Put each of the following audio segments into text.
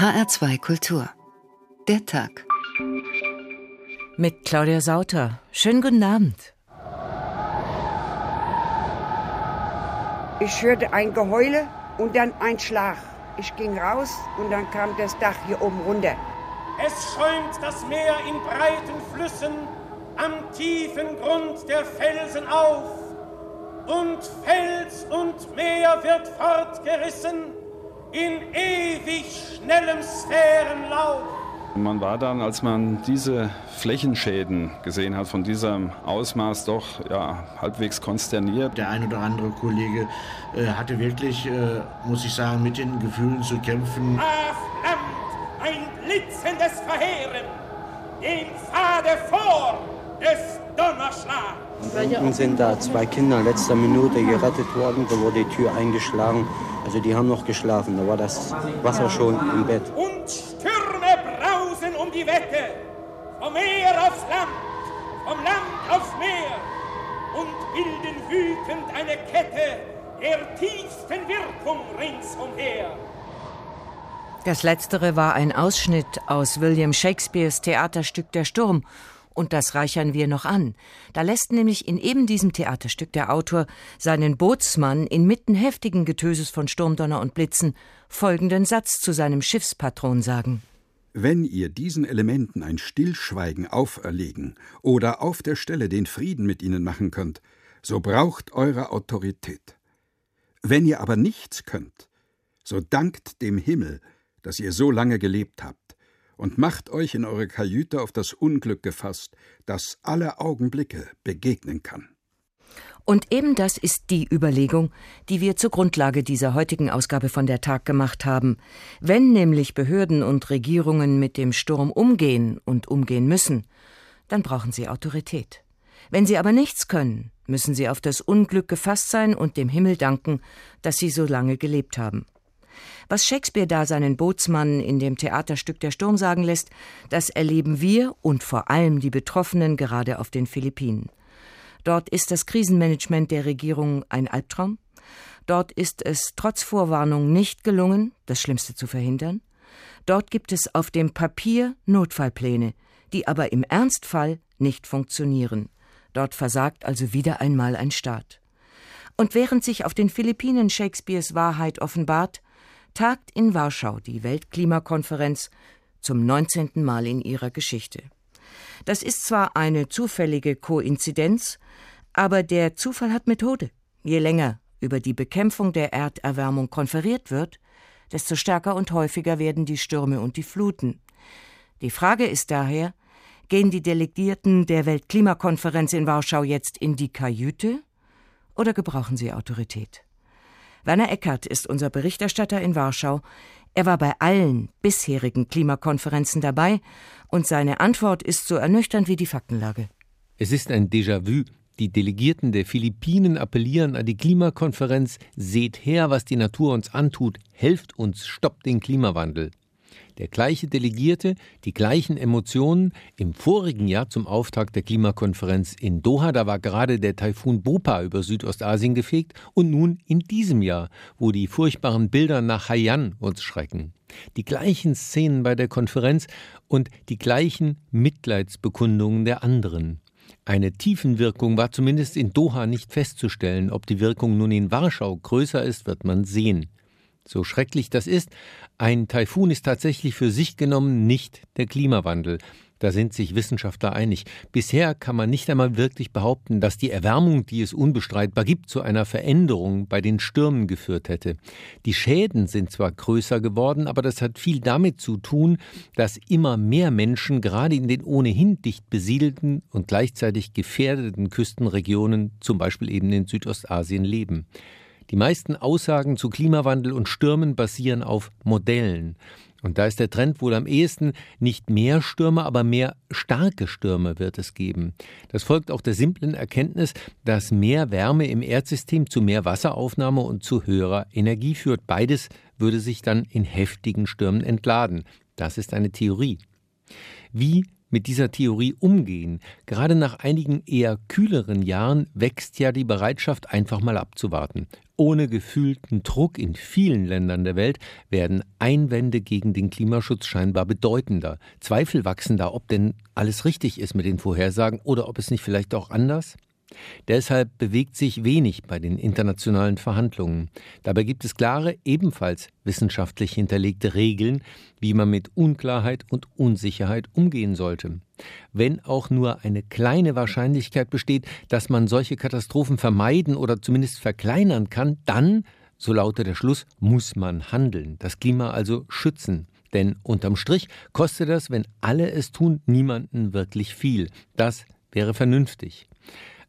HR2 Kultur. Der Tag. Mit Claudia Sauter. Schönen guten Abend. Ich hörte ein Geheule und dann ein Schlag. Ich ging raus und dann kam das Dach hier oben runter. Es schäumt das Meer in breiten Flüssen am tiefen Grund der Felsen auf. Und Fels und Meer wird fortgerissen in ewig schnellem Sphärenlauf. Man war dann, als man diese Flächenschäden gesehen hat, von diesem Ausmaß doch ja, halbwegs konsterniert. Der ein oder andere Kollege äh, hatte wirklich, äh, muss ich sagen, mit den Gefühlen zu kämpfen. Ah, flammt ein blitzendes Verheeren, dem Pfade vor des Donnerschlags. Unten sind da zwei Kinder in letzter Minute gerettet worden, da wurde die Tür eingeschlagen. Also die haben noch geschlafen, da war das Wasser schon im Bett. Und Stürme brausen um die Wette, vom Meer aufs Land, vom Land aufs Meer und bilden wütend eine Kette der tiefsten Wirkung ringsumher. Das letztere war ein Ausschnitt aus William Shakespeares Theaterstück Der Sturm und das reichern wir noch an. Da lässt nämlich in eben diesem Theaterstück der Autor seinen Bootsmann inmitten heftigen Getöses von Sturmdonner und Blitzen folgenden Satz zu seinem Schiffspatron sagen. Wenn ihr diesen Elementen ein Stillschweigen auferlegen oder auf der Stelle den Frieden mit ihnen machen könnt, so braucht eure Autorität. Wenn ihr aber nichts könnt, so dankt dem Himmel, dass ihr so lange gelebt habt und macht euch in eure Kajüte auf das Unglück gefasst, das alle Augenblicke begegnen kann. Und eben das ist die Überlegung, die wir zur Grundlage dieser heutigen Ausgabe von der Tag gemacht haben. Wenn nämlich Behörden und Regierungen mit dem Sturm umgehen und umgehen müssen, dann brauchen sie Autorität. Wenn sie aber nichts können, müssen sie auf das Unglück gefasst sein und dem Himmel danken, dass sie so lange gelebt haben. Was Shakespeare da seinen Bootsmann in dem Theaterstück Der Sturm sagen lässt, das erleben wir und vor allem die Betroffenen gerade auf den Philippinen. Dort ist das Krisenmanagement der Regierung ein Albtraum. Dort ist es trotz Vorwarnung nicht gelungen, das Schlimmste zu verhindern. Dort gibt es auf dem Papier Notfallpläne, die aber im Ernstfall nicht funktionieren. Dort versagt also wieder einmal ein Staat. Und während sich auf den Philippinen Shakespeares Wahrheit offenbart, tagt in Warschau die Weltklimakonferenz zum 19. Mal in ihrer Geschichte. Das ist zwar eine zufällige Koinzidenz, aber der Zufall hat Methode. Je länger über die Bekämpfung der Erderwärmung konferiert wird, desto stärker und häufiger werden die Stürme und die Fluten. Die Frage ist daher, gehen die Delegierten der Weltklimakonferenz in Warschau jetzt in die Kajüte oder gebrauchen sie Autorität? Werner Eckert ist unser Berichterstatter in Warschau. Er war bei allen bisherigen Klimakonferenzen dabei und seine Antwort ist so ernüchternd wie die Faktenlage. Es ist ein Déjà-vu. Die Delegierten der Philippinen appellieren an die Klimakonferenz, seht her, was die Natur uns antut, helft uns, stoppt den Klimawandel. Der gleiche Delegierte, die gleichen Emotionen. Im vorigen Jahr zum Auftakt der Klimakonferenz in Doha, da war gerade der Taifun Bopa über Südostasien gefegt. Und nun in diesem Jahr, wo die furchtbaren Bilder nach Haiyan uns schrecken. Die gleichen Szenen bei der Konferenz und die gleichen Mitleidsbekundungen der anderen. Eine Tiefenwirkung war zumindest in Doha nicht festzustellen. Ob die Wirkung nun in Warschau größer ist, wird man sehen. So schrecklich das ist, ein Taifun ist tatsächlich für sich genommen nicht der Klimawandel. Da sind sich Wissenschaftler einig. Bisher kann man nicht einmal wirklich behaupten, dass die Erwärmung, die es unbestreitbar gibt, zu einer Veränderung bei den Stürmen geführt hätte. Die Schäden sind zwar größer geworden, aber das hat viel damit zu tun, dass immer mehr Menschen gerade in den ohnehin dicht besiedelten und gleichzeitig gefährdeten Küstenregionen, zum Beispiel eben in Südostasien, leben. Die meisten Aussagen zu Klimawandel und Stürmen basieren auf Modellen. Und da ist der Trend wohl am ehesten nicht mehr Stürme, aber mehr starke Stürme wird es geben. Das folgt auch der simplen Erkenntnis, dass mehr Wärme im Erdsystem zu mehr Wasseraufnahme und zu höherer Energie führt. Beides würde sich dann in heftigen Stürmen entladen. Das ist eine Theorie. Wie mit dieser Theorie umgehen. Gerade nach einigen eher kühleren Jahren wächst ja die Bereitschaft, einfach mal abzuwarten. Ohne gefühlten Druck in vielen Ländern der Welt werden Einwände gegen den Klimaschutz scheinbar bedeutender. Zweifel wachsen da, ob denn alles richtig ist mit den Vorhersagen oder ob es nicht vielleicht auch anders? Deshalb bewegt sich wenig bei den internationalen Verhandlungen. Dabei gibt es klare, ebenfalls wissenschaftlich hinterlegte Regeln, wie man mit Unklarheit und Unsicherheit umgehen sollte. Wenn auch nur eine kleine Wahrscheinlichkeit besteht, dass man solche Katastrophen vermeiden oder zumindest verkleinern kann, dann, so lautet der Schluss, muss man handeln, das Klima also schützen. Denn unterm Strich kostet das, wenn alle es tun, niemanden wirklich viel. Das wäre vernünftig.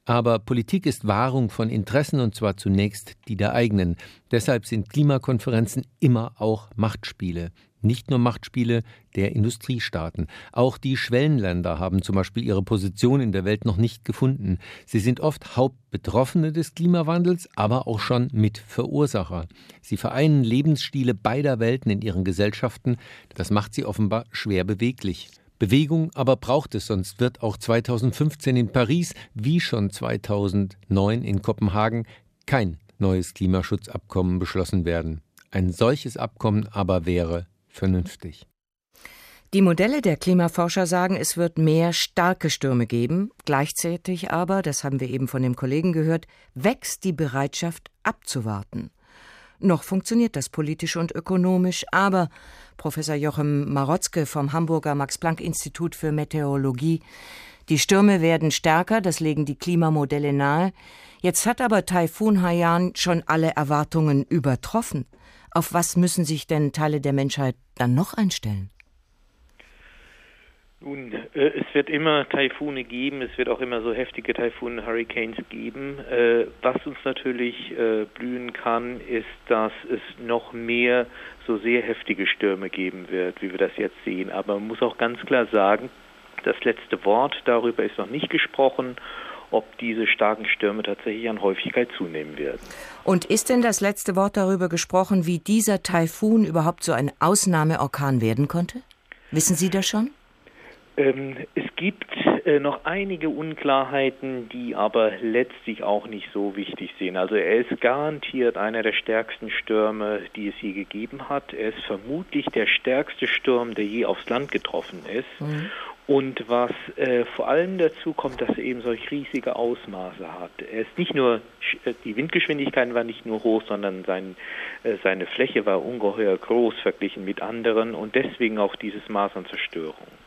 Aber Politik ist Wahrung von Interessen und zwar zunächst die der eigenen. Deshalb sind Klimakonferenzen immer auch Machtspiele. Nicht nur Machtspiele der Industriestaaten. Auch die Schwellenländer haben zum Beispiel ihre Position in der Welt noch nicht gefunden. Sie sind oft Hauptbetroffene des Klimawandels, aber auch schon Mitverursacher. Sie vereinen Lebensstile beider Welten in ihren Gesellschaften. Das macht sie offenbar schwer beweglich. Bewegung aber braucht es, sonst wird auch 2015 in Paris wie schon 2009 in Kopenhagen kein neues Klimaschutzabkommen beschlossen werden. Ein solches Abkommen aber wäre vernünftig. Die Modelle der Klimaforscher sagen, es wird mehr starke Stürme geben. Gleichzeitig aber, das haben wir eben von dem Kollegen gehört, wächst die Bereitschaft abzuwarten. Noch funktioniert das politisch und ökonomisch, aber Professor Jochem Marotzke vom Hamburger Max-Planck-Institut für Meteorologie, die Stürme werden stärker, das legen die Klimamodelle nahe. Jetzt hat aber Taifun Haiyan schon alle Erwartungen übertroffen. Auf was müssen sich denn Teile der Menschheit dann noch einstellen? Nun, äh, es wird immer Taifune geben, es wird auch immer so heftige Taifune, Hurricanes geben. Äh, was uns natürlich äh, blühen kann, ist, dass es noch mehr so sehr heftige Stürme geben wird, wie wir das jetzt sehen. Aber man muss auch ganz klar sagen, das letzte Wort darüber ist noch nicht gesprochen ob diese starken Stürme tatsächlich an Häufigkeit zunehmen werden. Und ist denn das letzte Wort darüber gesprochen, wie dieser Taifun überhaupt so ein Ausnahmeorkan werden konnte? Wissen Sie das schon? Ähm, es gibt äh, noch einige Unklarheiten, die aber letztlich auch nicht so wichtig sind. Also er ist garantiert einer der stärksten Stürme, die es je gegeben hat. Er ist vermutlich der stärkste Sturm, der je aufs Land getroffen ist. Mhm. Und was äh, vor allem dazu kommt, dass er eben solch riesige Ausmaße hat. Er ist nicht nur, äh, die Windgeschwindigkeiten waren nicht nur hoch, sondern sein, äh, seine Fläche war ungeheuer groß verglichen mit anderen und deswegen auch dieses Maß an Zerstörung.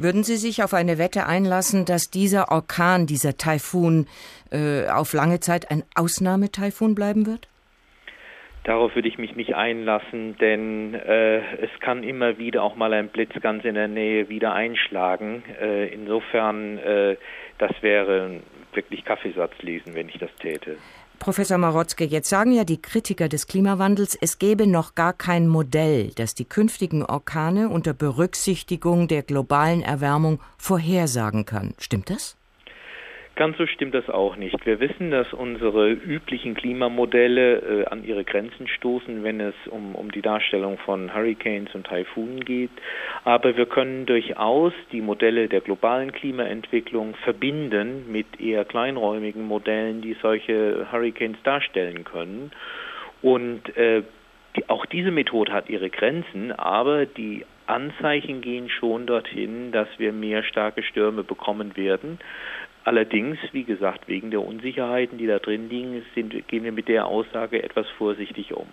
Würden Sie sich auf eine Wette einlassen, dass dieser Orkan, dieser Taifun äh, auf lange Zeit ein Ausnahmetaifun bleiben wird? Darauf würde ich mich nicht einlassen, denn äh, es kann immer wieder auch mal ein Blitz ganz in der Nähe wieder einschlagen. Äh, insofern, äh, das wäre wirklich Kaffeesatz lesen, wenn ich das täte. Professor Marotzke, jetzt sagen ja die Kritiker des Klimawandels, es gäbe noch gar kein Modell, das die künftigen Orkane unter Berücksichtigung der globalen Erwärmung vorhersagen kann. Stimmt das? Ganz so stimmt das auch nicht. Wir wissen, dass unsere üblichen Klimamodelle äh, an ihre Grenzen stoßen, wenn es um, um die Darstellung von Hurricanes und Taifunen geht. Aber wir können durchaus die Modelle der globalen Klimaentwicklung verbinden mit eher kleinräumigen Modellen, die solche Hurricanes darstellen können. Und äh, die, auch diese Methode hat ihre Grenzen, aber die Anzeichen gehen schon dorthin, dass wir mehr starke Stürme bekommen werden. Allerdings, wie gesagt, wegen der Unsicherheiten, die da drin liegen, sind, gehen wir mit der Aussage etwas vorsichtig um.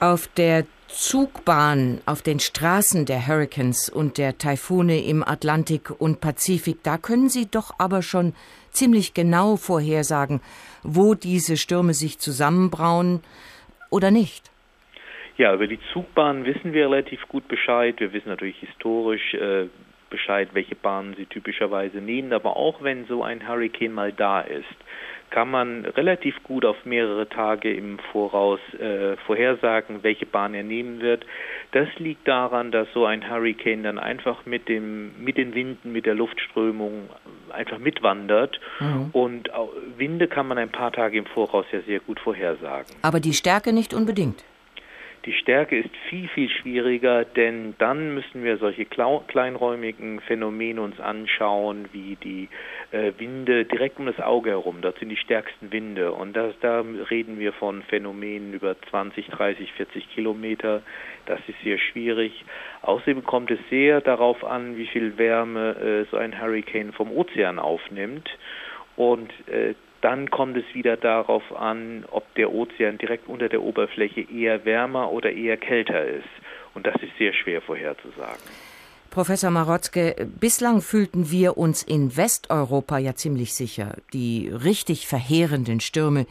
Auf der Zugbahn, auf den Straßen der Hurricanes und der Taifune im Atlantik und Pazifik, da können Sie doch aber schon ziemlich genau vorhersagen, wo diese Stürme sich zusammenbrauen oder nicht. Ja, über die Zugbahn wissen wir relativ gut Bescheid. Wir wissen natürlich historisch, äh, Bescheid, welche Bahnen sie typischerweise nehmen. Aber auch wenn so ein Hurricane mal da ist, kann man relativ gut auf mehrere Tage im Voraus äh, vorhersagen, welche Bahn er nehmen wird. Das liegt daran, dass so ein Hurricane dann einfach mit dem mit den Winden, mit der Luftströmung einfach mitwandert mhm. und Winde kann man ein paar Tage im Voraus ja sehr gut vorhersagen. Aber die Stärke nicht unbedingt. Die Stärke ist viel, viel schwieriger, denn dann müssen wir solche kleinräumigen Phänomene uns anschauen, wie die äh, Winde direkt um das Auge herum. Dort sind die stärksten Winde. Und das, da reden wir von Phänomenen über 20, 30, 40 Kilometer. Das ist sehr schwierig. Außerdem kommt es sehr darauf an, wie viel Wärme äh, so ein Hurricane vom Ozean aufnimmt. Und äh, dann kommt es wieder darauf an, ob der Ozean direkt unter der Oberfläche eher wärmer oder eher kälter ist. Und das ist sehr schwer vorherzusagen. Professor Marotzke, bislang fühlten wir uns in Westeuropa ja ziemlich sicher. Die richtig verheerenden Stürme,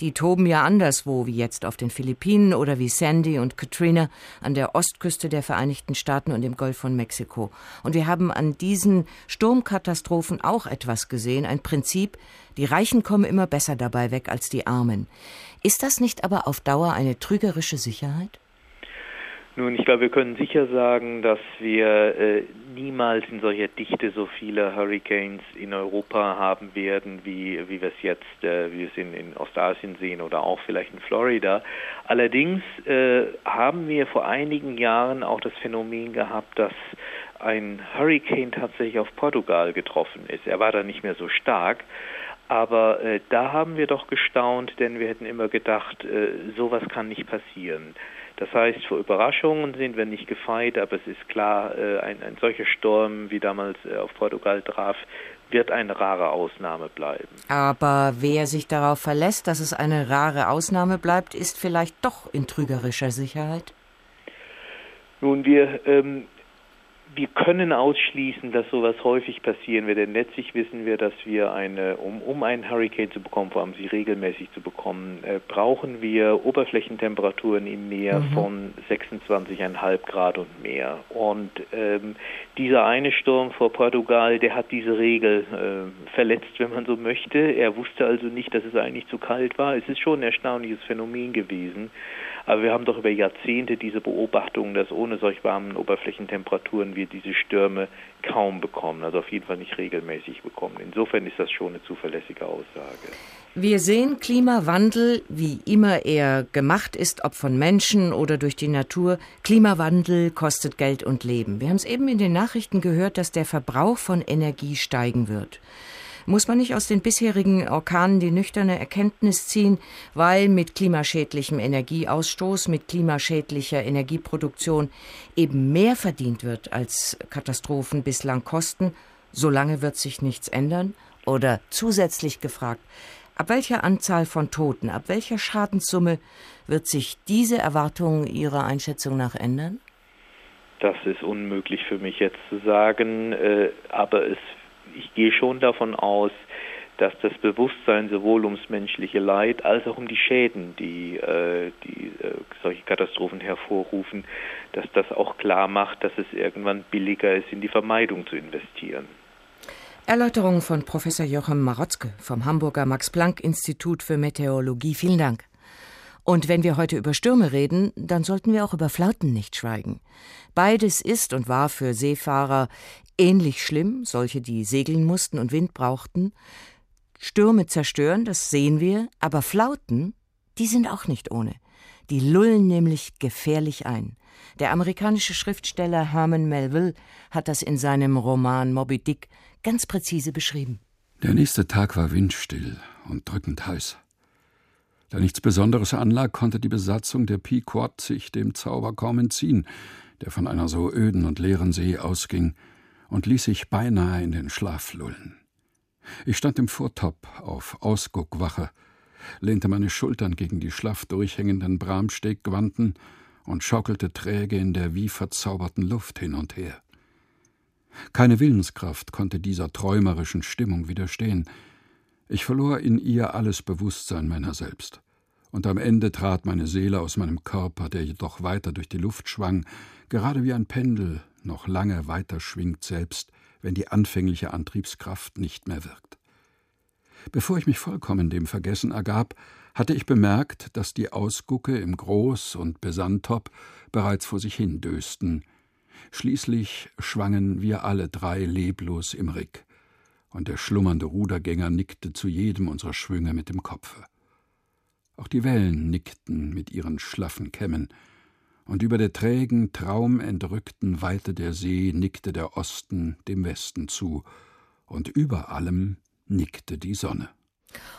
die toben ja anderswo, wie jetzt auf den Philippinen oder wie Sandy und Katrina an der Ostküste der Vereinigten Staaten und im Golf von Mexiko. Und wir haben an diesen Sturmkatastrophen auch etwas gesehen, ein Prinzip, die Reichen kommen immer besser dabei weg als die Armen. Ist das nicht aber auf Dauer eine trügerische Sicherheit? Nun, ich glaube, wir können sicher sagen, dass wir äh, niemals in solcher Dichte so viele Hurricanes in Europa haben werden, wie, wie wir es jetzt, äh, wie wir es in, in, Ostasien sehen oder auch vielleicht in Florida. Allerdings äh, haben wir vor einigen Jahren auch das Phänomen gehabt, dass ein Hurricane tatsächlich auf Portugal getroffen ist. Er war da nicht mehr so stark. Aber äh, da haben wir doch gestaunt, denn wir hätten immer gedacht, äh, sowas kann nicht passieren. Das heißt, vor Überraschungen sind wir nicht gefeit, aber es ist klar, äh, ein, ein solcher Sturm, wie damals äh, auf Portugal traf, wird eine rare Ausnahme bleiben. Aber wer sich darauf verlässt, dass es eine rare Ausnahme bleibt, ist vielleicht doch in trügerischer Sicherheit? Nun, wir ähm, wir können ausschließen, dass sowas häufig passieren wird, denn letztlich wissen wir, dass wir eine, um, um einen Hurricane zu bekommen, vor allem sie regelmäßig zu bekommen, äh, brauchen wir Oberflächentemperaturen im Meer mhm. von 26,5 Grad und mehr. Und ähm, dieser eine Sturm vor Portugal, der hat diese Regel äh, verletzt, wenn man so möchte. Er wusste also nicht, dass es eigentlich zu kalt war. Es ist schon ein erstaunliches Phänomen gewesen. Aber wir haben doch über Jahrzehnte diese Beobachtung, dass ohne solch warmen Oberflächentemperaturen wir diese Stürme kaum bekommen, also auf jeden Fall nicht regelmäßig bekommen. Insofern ist das schon eine zuverlässige Aussage. Wir sehen Klimawandel, wie immer er gemacht ist, ob von Menschen oder durch die Natur. Klimawandel kostet Geld und Leben. Wir haben es eben in den Nachrichten gehört, dass der Verbrauch von Energie steigen wird. Muss man nicht aus den bisherigen Orkanen die nüchterne Erkenntnis ziehen, weil mit klimaschädlichem Energieausstoß, mit klimaschädlicher Energieproduktion eben mehr verdient wird, als Katastrophen bislang kosten, solange wird sich nichts ändern? Oder zusätzlich gefragt, ab welcher Anzahl von Toten, ab welcher Schadenssumme wird sich diese Erwartung Ihrer Einschätzung nach ändern? Das ist unmöglich für mich jetzt zu sagen, äh, aber es ich gehe schon davon aus, dass das Bewusstsein sowohl ums menschliche Leid als auch um die Schäden, die, äh, die äh, solche Katastrophen hervorrufen, dass das auch klar macht, dass es irgendwann billiger ist, in die Vermeidung zu investieren. Erläuterung von Professor Joachim Marotzke vom Hamburger Max-Planck-Institut für Meteorologie. Vielen Dank. Und wenn wir heute über Stürme reden, dann sollten wir auch über Flauten nicht schweigen. Beides ist und war für Seefahrer ähnlich schlimm, solche, die segeln mussten und Wind brauchten. Stürme zerstören, das sehen wir, aber Flauten, die sind auch nicht ohne. Die lullen nämlich gefährlich ein. Der amerikanische Schriftsteller Herman Melville hat das in seinem Roman Moby Dick ganz präzise beschrieben. Der nächste Tag war windstill und drückend heiß. Da nichts Besonderes anlag, konnte die Besatzung der Pequod sich dem Zauber kaum entziehen, der von einer so öden und leeren See ausging, und ließ sich beinahe in den Schlaf lullen. Ich stand im Vortop auf Ausguckwache, lehnte meine Schultern gegen die schlaff durchhängenden Bramstegwanten und schaukelte träge in der wie verzauberten Luft hin und her. Keine Willenskraft konnte dieser träumerischen Stimmung widerstehen. Ich verlor in ihr alles Bewusstsein meiner selbst. Und am Ende trat meine Seele aus meinem Körper, der jedoch weiter durch die Luft schwang, gerade wie ein Pendel noch lange weiter schwingt, selbst wenn die anfängliche Antriebskraft nicht mehr wirkt. Bevor ich mich vollkommen dem Vergessen ergab, hatte ich bemerkt, dass die Ausgucke im Groß- und Besantop bereits vor sich hin dösten. Schließlich schwangen wir alle drei leblos im Rick, und der schlummernde Rudergänger nickte zu jedem unserer Schwünge mit dem Kopfe. Auch die Wellen nickten mit ihren schlaffen Kämmen, und über der trägen, traumentrückten Weite der See nickte der Osten dem Westen zu, und über allem nickte die Sonne.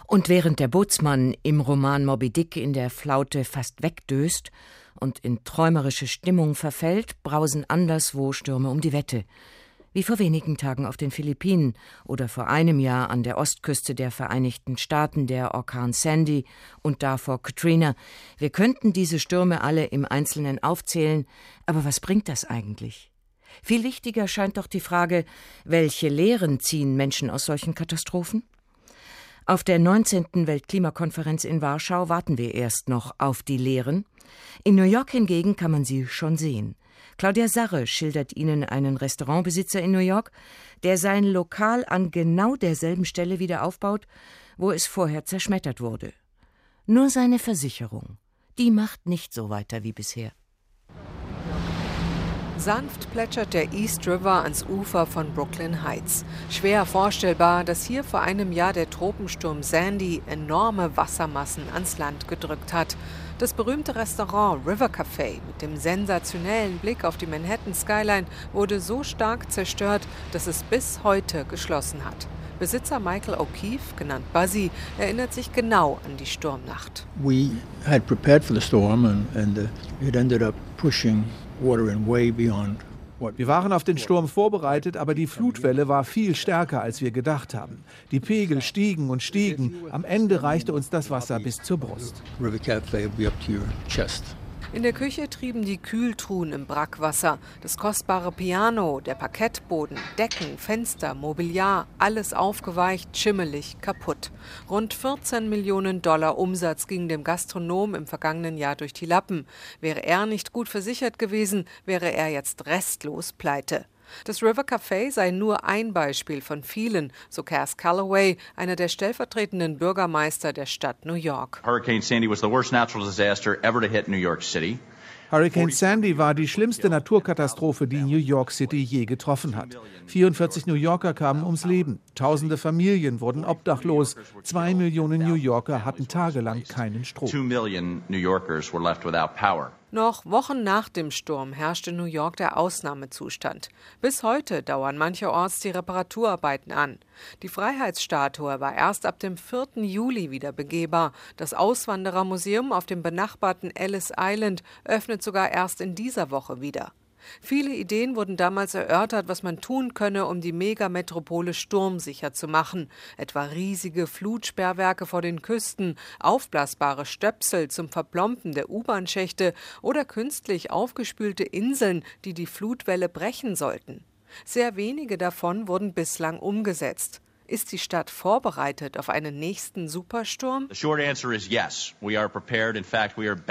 Und während der Bootsmann im Roman Moby Dick in der Flaute fast wegdöst und in träumerische Stimmung verfällt, brausen anderswo Stürme um die Wette wie vor wenigen Tagen auf den Philippinen oder vor einem Jahr an der Ostküste der Vereinigten Staaten der Orkan Sandy und davor Katrina. Wir könnten diese Stürme alle im Einzelnen aufzählen, aber was bringt das eigentlich? Viel wichtiger scheint doch die Frage, welche Lehren ziehen Menschen aus solchen Katastrophen? Auf der 19. Weltklimakonferenz in Warschau warten wir erst noch auf die Lehren. In New York hingegen kann man sie schon sehen. Claudia Sarre schildert Ihnen einen Restaurantbesitzer in New York, der sein Lokal an genau derselben Stelle wieder aufbaut, wo es vorher zerschmettert wurde. Nur seine Versicherung, die macht nicht so weiter wie bisher. Sanft plätschert der East River ans Ufer von Brooklyn Heights. Schwer vorstellbar, dass hier vor einem Jahr der Tropensturm Sandy enorme Wassermassen ans Land gedrückt hat. Das berühmte Restaurant River Café mit dem sensationellen Blick auf die Manhattan Skyline wurde so stark zerstört, dass es bis heute geschlossen hat. Besitzer Michael O'Keefe, genannt Buzzy, erinnert sich genau an die Sturmnacht. We had prepared for the storm and, and uh, it ended up pushing water in way beyond wir waren auf den Sturm vorbereitet, aber die Flutwelle war viel stärker, als wir gedacht haben. Die Pegel stiegen und stiegen. Am Ende reichte uns das Wasser bis zur Brust. In der Küche trieben die Kühltruhen im Brackwasser. Das kostbare Piano, der Parkettboden, Decken, Fenster, Mobiliar, alles aufgeweicht, schimmelig, kaputt. Rund 14 Millionen Dollar Umsatz ging dem Gastronom im vergangenen Jahr durch die Lappen. Wäre er nicht gut versichert gewesen, wäre er jetzt restlos pleite. Das River Café sei nur ein Beispiel von vielen, so Cass Calloway, einer der stellvertretenden Bürgermeister der Stadt New York. Hurricane Sandy was the worst natural disaster ever to hit New York City. Hurricane Sandy war die schlimmste Naturkatastrophe, die New York City je getroffen hat. 44 New Yorker kamen ums Leben, tausende Familien wurden obdachlos, zwei Millionen New Yorker hatten tagelang keinen Strom. Noch Wochen nach dem Sturm herrschte New York der Ausnahmezustand. Bis heute dauern mancherorts die Reparaturarbeiten an. Die Freiheitsstatue war erst ab dem 4. Juli wieder begehbar. Das Auswanderermuseum auf dem benachbarten Ellis Island öffnet sogar erst in dieser Woche wieder. Viele Ideen wurden damals erörtert, was man tun könne, um die Megametropole sturmsicher zu machen, etwa riesige Flutsperrwerke vor den Küsten, aufblasbare Stöpsel zum Verplompen der U-Bahn-Schächte oder künstlich aufgespülte Inseln, die die Flutwelle brechen sollten. Sehr wenige davon wurden bislang umgesetzt. Ist die Stadt vorbereitet auf einen nächsten Supersturm?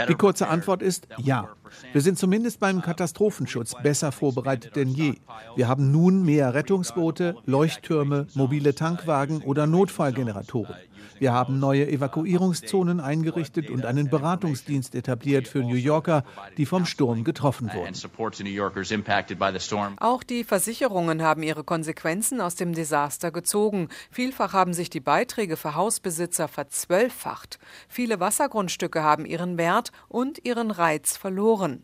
Die kurze Antwort ist ja. Wir sind zumindest beim Katastrophenschutz besser vorbereitet denn je. Wir haben nun mehr Rettungsboote, Leuchttürme, mobile Tankwagen oder Notfallgeneratoren. Wir haben neue Evakuierungszonen eingerichtet und einen Beratungsdienst etabliert für New Yorker, die vom Sturm getroffen wurden. Auch die Versicherungen haben ihre Konsequenzen aus dem Desaster gezogen. Vielfach haben sich die Beiträge für Hausbesitzer verzwölffacht. Viele Wassergrundstücke haben ihren Wert und ihren Reiz verloren.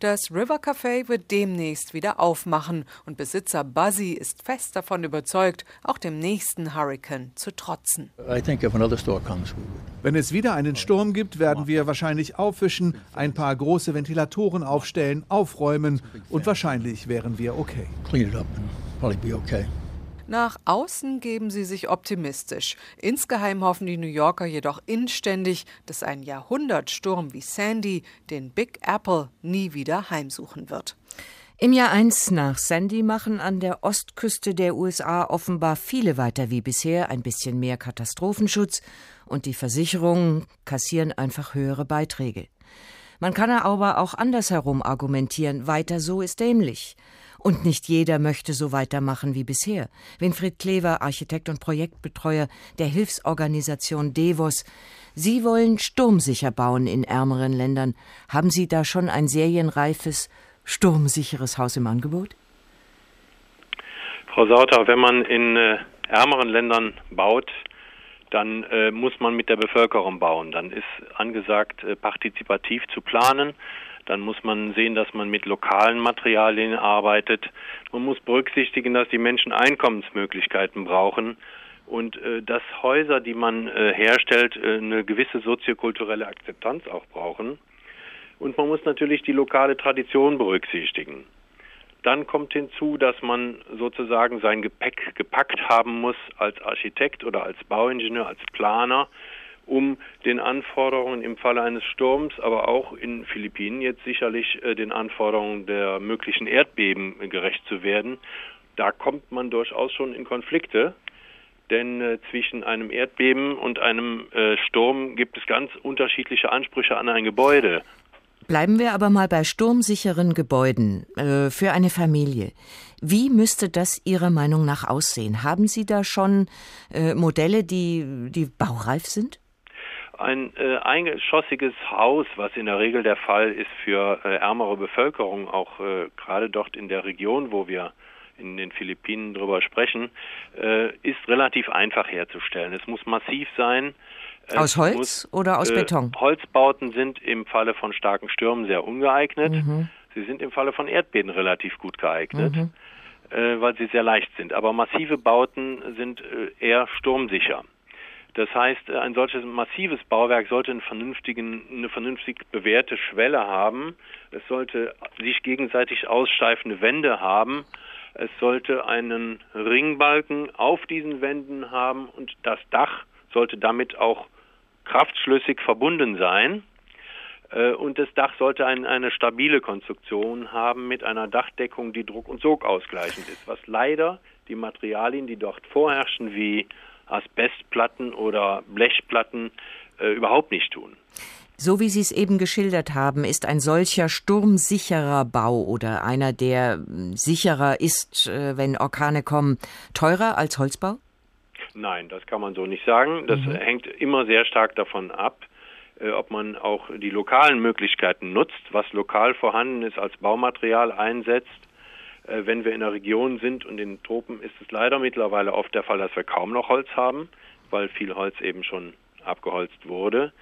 Das River Café wird demnächst wieder aufmachen und Besitzer Buzzy ist fest davon überzeugt, auch dem nächsten Hurricane zu trotzen. Wenn es wieder einen Sturm gibt, werden wir wahrscheinlich aufwischen, ein paar große Ventilatoren aufstellen, aufräumen und wahrscheinlich wären wir okay. Clean it up and probably be okay. Nach außen geben sie sich optimistisch. Insgeheim hoffen die New Yorker jedoch inständig, dass ein Jahrhundertsturm wie Sandy den Big Apple nie wieder heimsuchen wird. Im Jahr 1 nach Sandy machen an der Ostküste der USA offenbar viele weiter wie bisher, ein bisschen mehr Katastrophenschutz und die Versicherungen kassieren einfach höhere Beiträge. Man kann aber auch andersherum argumentieren, weiter so ist dämlich. Und nicht jeder möchte so weitermachen wie bisher. Winfried Klever, Architekt und Projektbetreuer der Hilfsorganisation Devos. Sie wollen sturmsicher bauen in ärmeren Ländern. Haben Sie da schon ein serienreifes, sturmsicheres Haus im Angebot? Frau Sauter, wenn man in äh, ärmeren Ländern baut, dann äh, muss man mit der Bevölkerung bauen. Dann ist angesagt, äh, partizipativ zu planen. Dann muss man sehen, dass man mit lokalen Materialien arbeitet. Man muss berücksichtigen, dass die Menschen Einkommensmöglichkeiten brauchen und äh, dass Häuser, die man äh, herstellt, äh, eine gewisse soziokulturelle Akzeptanz auch brauchen. Und man muss natürlich die lokale Tradition berücksichtigen. Dann kommt hinzu, dass man sozusagen sein Gepäck gepackt haben muss als Architekt oder als Bauingenieur, als Planer, um den Anforderungen im Falle eines Sturms, aber auch in Philippinen jetzt sicherlich äh, den Anforderungen der möglichen Erdbeben gerecht zu werden. Da kommt man durchaus schon in Konflikte, denn äh, zwischen einem Erdbeben und einem äh, Sturm gibt es ganz unterschiedliche Ansprüche an ein Gebäude. Bleiben wir aber mal bei sturmsicheren Gebäuden äh, für eine Familie. Wie müsste das Ihrer Meinung nach aussehen? Haben Sie da schon äh, Modelle, die, die baureif sind? Ein äh, eingeschossiges Haus, was in der Regel der Fall ist für äh, ärmere Bevölkerung, auch äh, gerade dort in der Region, wo wir in den Philippinen drüber sprechen, äh, ist relativ einfach herzustellen. Es muss massiv sein, aus Holz muss, oder aus äh, Beton? Holzbauten sind im Falle von starken Stürmen sehr ungeeignet. Mhm. Sie sind im Falle von Erdbeben relativ gut geeignet, mhm. äh, weil sie sehr leicht sind. Aber massive Bauten sind eher sturmsicher. Das heißt, äh, ein solches massives Bauwerk sollte einen vernünftigen, eine vernünftig bewährte Schwelle haben. Es sollte sich gegenseitig aussteifende Wände haben. Es sollte einen Ringbalken auf diesen Wänden haben und das Dach sollte damit auch kraftschlüssig verbunden sein. Äh, und das Dach sollte ein, eine stabile Konstruktion haben mit einer Dachdeckung, die druck- und sogausgleichend ist, was leider die Materialien, die dort vorherrschen, wie Asbestplatten oder Blechplatten, äh, überhaupt nicht tun. So wie Sie es eben geschildert haben, ist ein solcher sturmsicherer Bau oder einer, der hm, sicherer ist, äh, wenn Orkane kommen, teurer als Holzbau? Nein, das kann man so nicht sagen. Das mhm. hängt immer sehr stark davon ab, äh, ob man auch die lokalen Möglichkeiten nutzt, was lokal vorhanden ist, als Baumaterial einsetzt. Äh, wenn wir in der Region sind und in den Tropen, ist es leider mittlerweile oft der Fall, dass wir kaum noch Holz haben, weil viel Holz eben schon abgeholzt wurde.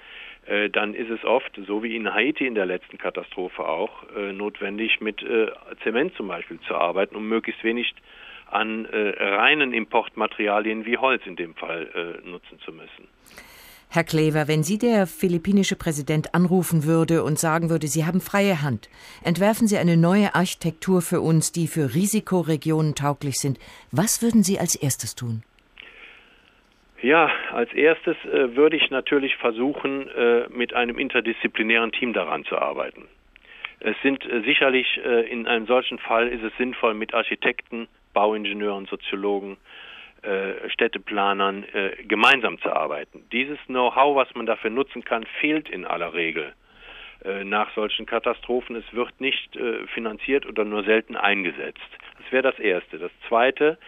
Äh, dann ist es oft, so wie in Haiti in der letzten Katastrophe auch, äh, notwendig, mit Zement zum Beispiel zu arbeiten, um möglichst wenig an reinen Importmaterialien wie Holz in dem Fall nutzen zu müssen. Herr Klever, wenn Sie der philippinische Präsident anrufen würde und sagen würde, Sie haben freie Hand, entwerfen Sie eine neue Architektur für uns, die für Risikoregionen tauglich sind, was würden Sie als erstes tun? Ja, als erstes äh, würde ich natürlich versuchen, äh, mit einem interdisziplinären Team daran zu arbeiten. Es sind äh, sicherlich äh, in einem solchen Fall ist es sinnvoll, mit Architekten, Bauingenieuren, Soziologen, Städteplanern äh, gemeinsam zu arbeiten. Dieses Know-how, was man dafür nutzen kann, fehlt in aller Regel äh, nach solchen Katastrophen. Es wird nicht äh, finanziert oder nur selten eingesetzt. Das wäre das Erste. Das Zweite,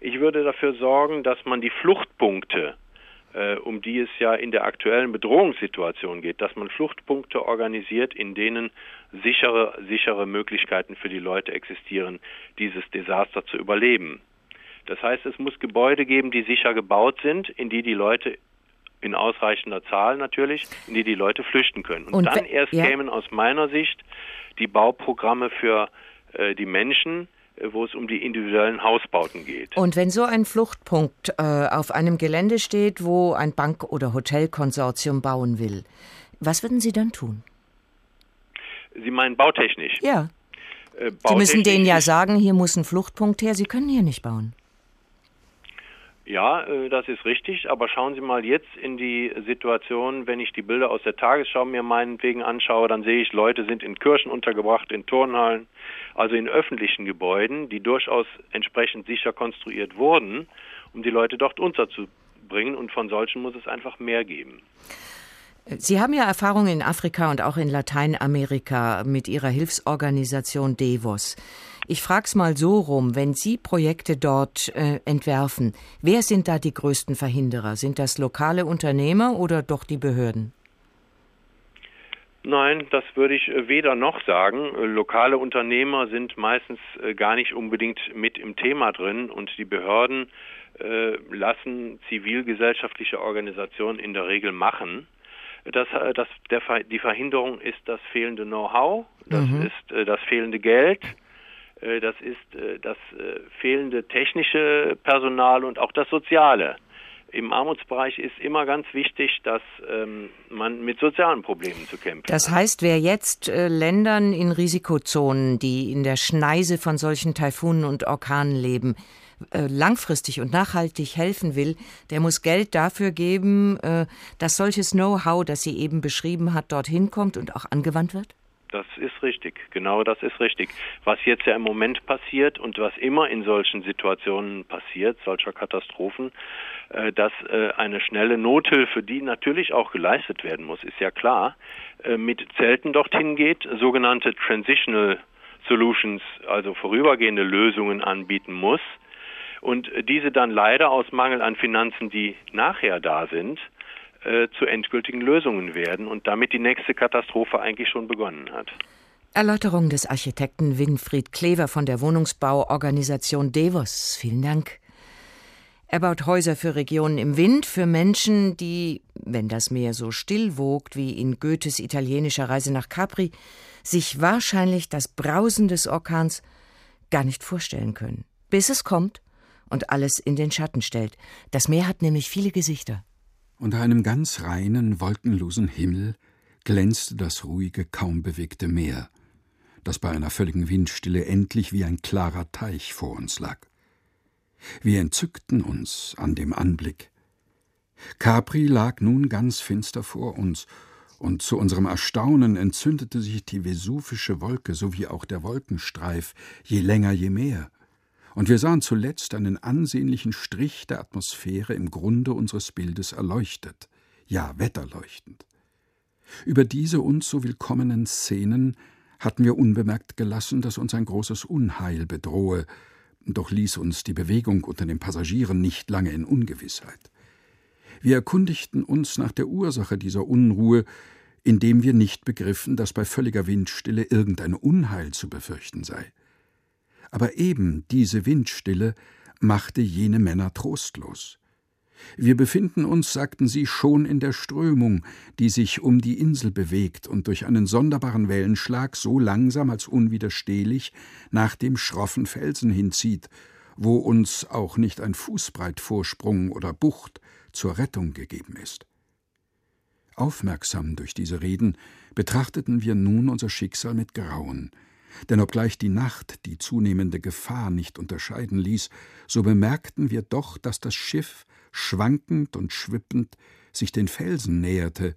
ich würde dafür sorgen, dass man die Fluchtpunkte äh, um die es ja in der aktuellen Bedrohungssituation geht, dass man Fluchtpunkte organisiert, in denen sichere, sichere Möglichkeiten für die Leute existieren, dieses Desaster zu überleben. Das heißt, es muss Gebäude geben, die sicher gebaut sind, in die die Leute in ausreichender Zahl natürlich, in die die Leute flüchten können. Und, Und dann erst ja. kämen aus meiner Sicht die Bauprogramme für äh, die Menschen, wo es um die individuellen Hausbauten geht. Und wenn so ein Fluchtpunkt äh, auf einem Gelände steht, wo ein Bank- oder Hotelkonsortium bauen will, was würden Sie dann tun? Sie meinen bautechnisch? Ja. Äh, bautechnisch Sie müssen denen ja sagen, hier muss ein Fluchtpunkt her, Sie können hier nicht bauen. Ja, äh, das ist richtig, aber schauen Sie mal jetzt in die Situation, wenn ich die Bilder aus der Tagesschau mir meinetwegen anschaue, dann sehe ich, Leute sind in Kirchen untergebracht, in Turnhallen, also in öffentlichen Gebäuden, die durchaus entsprechend sicher konstruiert wurden, um die Leute dort unterzubringen und von solchen muss es einfach mehr geben. Sie haben ja Erfahrungen in Afrika und auch in Lateinamerika mit Ihrer Hilfsorganisation Devos. Ich frage es mal so rum, wenn Sie Projekte dort äh, entwerfen, wer sind da die größten Verhinderer? Sind das lokale Unternehmer oder doch die Behörden? Nein, das würde ich äh, weder noch sagen. Äh, lokale Unternehmer sind meistens äh, gar nicht unbedingt mit im Thema drin und die Behörden äh, lassen zivilgesellschaftliche Organisationen in der Regel machen. Das, das, der, die Verhinderung ist das fehlende Know-how, das Mhm. ist das fehlende Geld, das ist das fehlende technische Personal und auch das soziale. Im Armutsbereich ist immer ganz wichtig, dass ähm, man mit sozialen Problemen zu kämpfen Das hat. heißt, wer jetzt äh, Ländern in Risikozonen, die in der Schneise von solchen Taifunen und Orkanen leben, äh, langfristig und nachhaltig helfen will, der muss Geld dafür geben, äh, dass solches Know-how, das sie eben beschrieben hat, dorthin kommt und auch angewandt wird? Das ist richtig, genau das ist richtig. Was jetzt ja im Moment passiert und was immer in solchen Situationen passiert, solcher Katastrophen, äh, dass äh, eine schnelle Nothilfe, die natürlich auch geleistet werden muss, ist ja klar, äh, mit Zelten dorthin geht, sogenannte Transitional Solutions, also vorübergehende Lösungen anbieten muss und diese dann leider aus Mangel an Finanzen, die nachher da sind, äh, zu endgültigen Lösungen werden und damit die nächste Katastrophe eigentlich schon begonnen hat. Erläuterung des Architekten Winfried Klever von der Wohnungsbauorganisation Devos. Vielen Dank. Er baut Häuser für Regionen im Wind, für Menschen, die, wenn das Meer so still wogt wie in Goethes italienischer Reise nach Capri, sich wahrscheinlich das Brausen des Orkans gar nicht vorstellen können. Bis es kommt und alles in den Schatten stellt. Das Meer hat nämlich viele Gesichter. Unter einem ganz reinen, wolkenlosen Himmel glänzte das ruhige, kaum bewegte Meer, das bei einer völligen Windstille endlich wie ein klarer Teich vor uns lag. Wir entzückten uns an dem Anblick. Capri lag nun ganz finster vor uns, und zu unserem Erstaunen entzündete sich die vesufische Wolke sowie auch der Wolkenstreif, je länger je mehr und wir sahen zuletzt einen ansehnlichen Strich der Atmosphäre im Grunde unseres Bildes erleuchtet, ja wetterleuchtend. Über diese uns so willkommenen Szenen hatten wir unbemerkt gelassen, dass uns ein großes Unheil bedrohe, doch ließ uns die Bewegung unter den Passagieren nicht lange in Ungewissheit. Wir erkundigten uns nach der Ursache dieser Unruhe, indem wir nicht begriffen, dass bei völliger Windstille irgendein Unheil zu befürchten sei. Aber eben diese Windstille machte jene Männer trostlos. Wir befinden uns, sagten sie, schon in der Strömung, die sich um die Insel bewegt und durch einen sonderbaren Wellenschlag so langsam als unwiderstehlich nach dem schroffen Felsen hinzieht, wo uns auch nicht ein Fußbreit Vorsprung oder Bucht zur Rettung gegeben ist. Aufmerksam durch diese Reden betrachteten wir nun unser Schicksal mit Grauen, denn obgleich die Nacht die zunehmende Gefahr nicht unterscheiden ließ, so bemerkten wir doch, dass das Schiff schwankend und schwippend sich den Felsen näherte,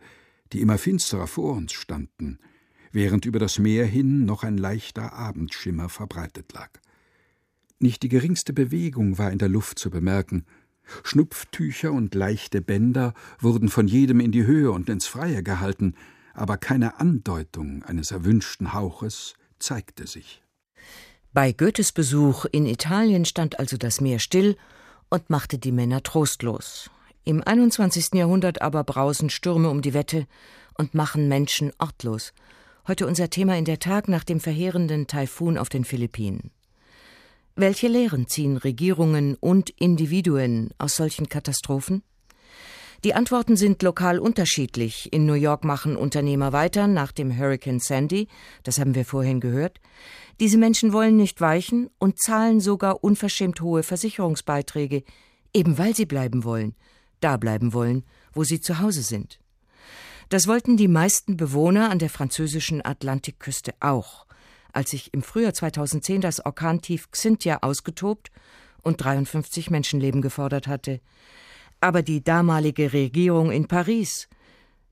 die immer finsterer vor uns standen, während über das Meer hin noch ein leichter Abendschimmer verbreitet lag. Nicht die geringste Bewegung war in der Luft zu bemerken, Schnupftücher und leichte Bänder wurden von jedem in die Höhe und ins Freie gehalten, aber keine Andeutung eines erwünschten Hauches zeigte sich. Bei Goethes Besuch in Italien stand also das Meer still und machte die Männer trostlos. Im 21. Jahrhundert aber brausen Stürme um die Wette und machen Menschen ortlos. Heute unser Thema in der Tag nach dem verheerenden Taifun auf den Philippinen. Welche Lehren ziehen Regierungen und Individuen aus solchen Katastrophen? Die Antworten sind lokal unterschiedlich. In New York machen Unternehmer weiter nach dem Hurricane Sandy, das haben wir vorhin gehört. Diese Menschen wollen nicht weichen und zahlen sogar unverschämt hohe Versicherungsbeiträge, eben weil sie bleiben wollen, da bleiben wollen, wo sie zu Hause sind. Das wollten die meisten Bewohner an der französischen Atlantikküste auch, als sich im Frühjahr 2010 das Orkantief Xynthia ausgetobt und 53 Menschenleben gefordert hatte. Aber die damalige Regierung in Paris,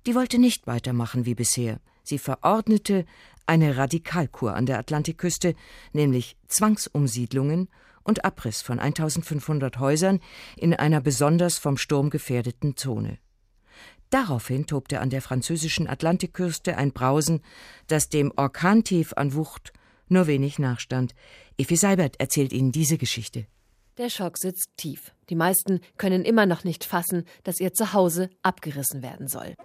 die wollte nicht weitermachen wie bisher. Sie verordnete eine Radikalkur an der Atlantikküste, nämlich Zwangsumsiedlungen und Abriss von 1500 Häusern in einer besonders vom Sturm gefährdeten Zone. Daraufhin tobte an der französischen Atlantikküste ein Brausen, das dem Orkantief an Wucht nur wenig nachstand. Effi Seibert erzählt Ihnen diese Geschichte. Der Schock sitzt tief. Die meisten können immer noch nicht fassen, dass ihr Zuhause abgerissen werden soll.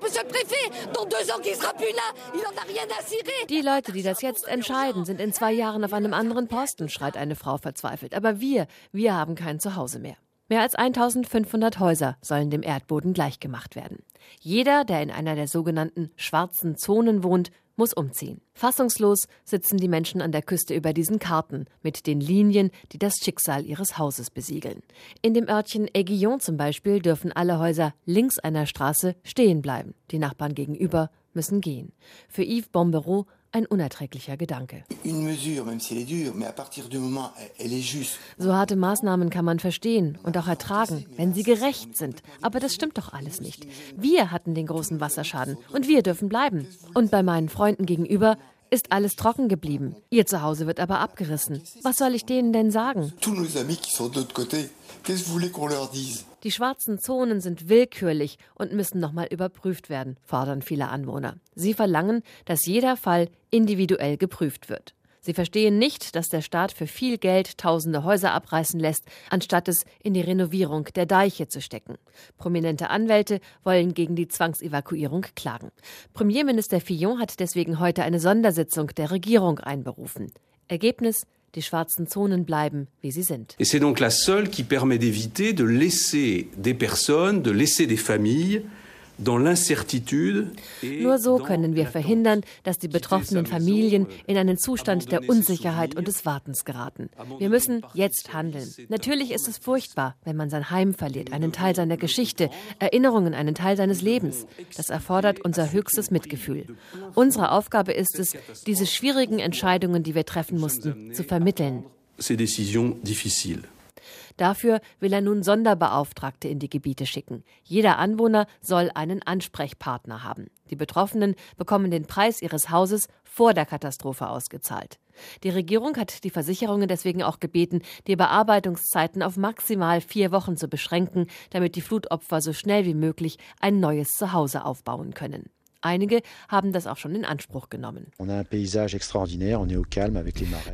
Die Leute, die das jetzt entscheiden, sind in zwei Jahren auf einem anderen Posten, schreit eine Frau verzweifelt. Aber wir, wir haben kein Zuhause mehr. Mehr als 1500 Häuser sollen dem Erdboden gleichgemacht werden. Jeder, der in einer der sogenannten schwarzen Zonen wohnt, muss umziehen. Fassungslos sitzen die Menschen an der Küste über diesen Karten mit den Linien, die das Schicksal ihres Hauses besiegeln. In dem Örtchen Aiguillon zum Beispiel dürfen alle Häuser links einer Straße stehen bleiben. Die Nachbarn gegenüber müssen gehen. Für Yves Bombereau ein unerträglicher Gedanke. So harte Maßnahmen kann man verstehen und auch ertragen, wenn sie gerecht sind. Aber das stimmt doch alles nicht. Wir hatten den großen Wasserschaden und wir dürfen bleiben. Und bei meinen Freunden gegenüber ist alles trocken geblieben. Ihr Zuhause wird aber abgerissen. Was soll ich denen denn sagen? Die schwarzen Zonen sind willkürlich und müssen nochmal überprüft werden, fordern viele Anwohner. Sie verlangen, dass jeder Fall individuell geprüft wird. Sie verstehen nicht, dass der Staat für viel Geld tausende Häuser abreißen lässt, anstatt es in die Renovierung der Deiche zu stecken. Prominente Anwälte wollen gegen die Zwangsevakuierung klagen. Premierminister Fillon hat deswegen heute eine Sondersitzung der Regierung einberufen. Ergebnis die schwarzen Zonen bleiben, wie sie sind. Et c'est donc la seule qui permet d'éviter de laisser des personnes, de laisser des familles Nur so können wir verhindern, dass die betroffenen Familien in einen Zustand der Unsicherheit und des Wartens geraten. Wir müssen jetzt handeln. Natürlich ist es furchtbar, wenn man sein Heim verliert, einen Teil seiner Geschichte, Erinnerungen, einen Teil seines Lebens. Das erfordert unser höchstes Mitgefühl. Unsere Aufgabe ist es, diese schwierigen Entscheidungen, die wir treffen mussten, zu vermitteln. Ces décisions difficiles. Dafür will er nun Sonderbeauftragte in die Gebiete schicken. Jeder Anwohner soll einen Ansprechpartner haben. Die Betroffenen bekommen den Preis ihres Hauses vor der Katastrophe ausgezahlt. Die Regierung hat die Versicherungen deswegen auch gebeten, die Bearbeitungszeiten auf maximal vier Wochen zu beschränken, damit die Flutopfer so schnell wie möglich ein neues Zuhause aufbauen können. Einige haben das auch schon in Anspruch genommen.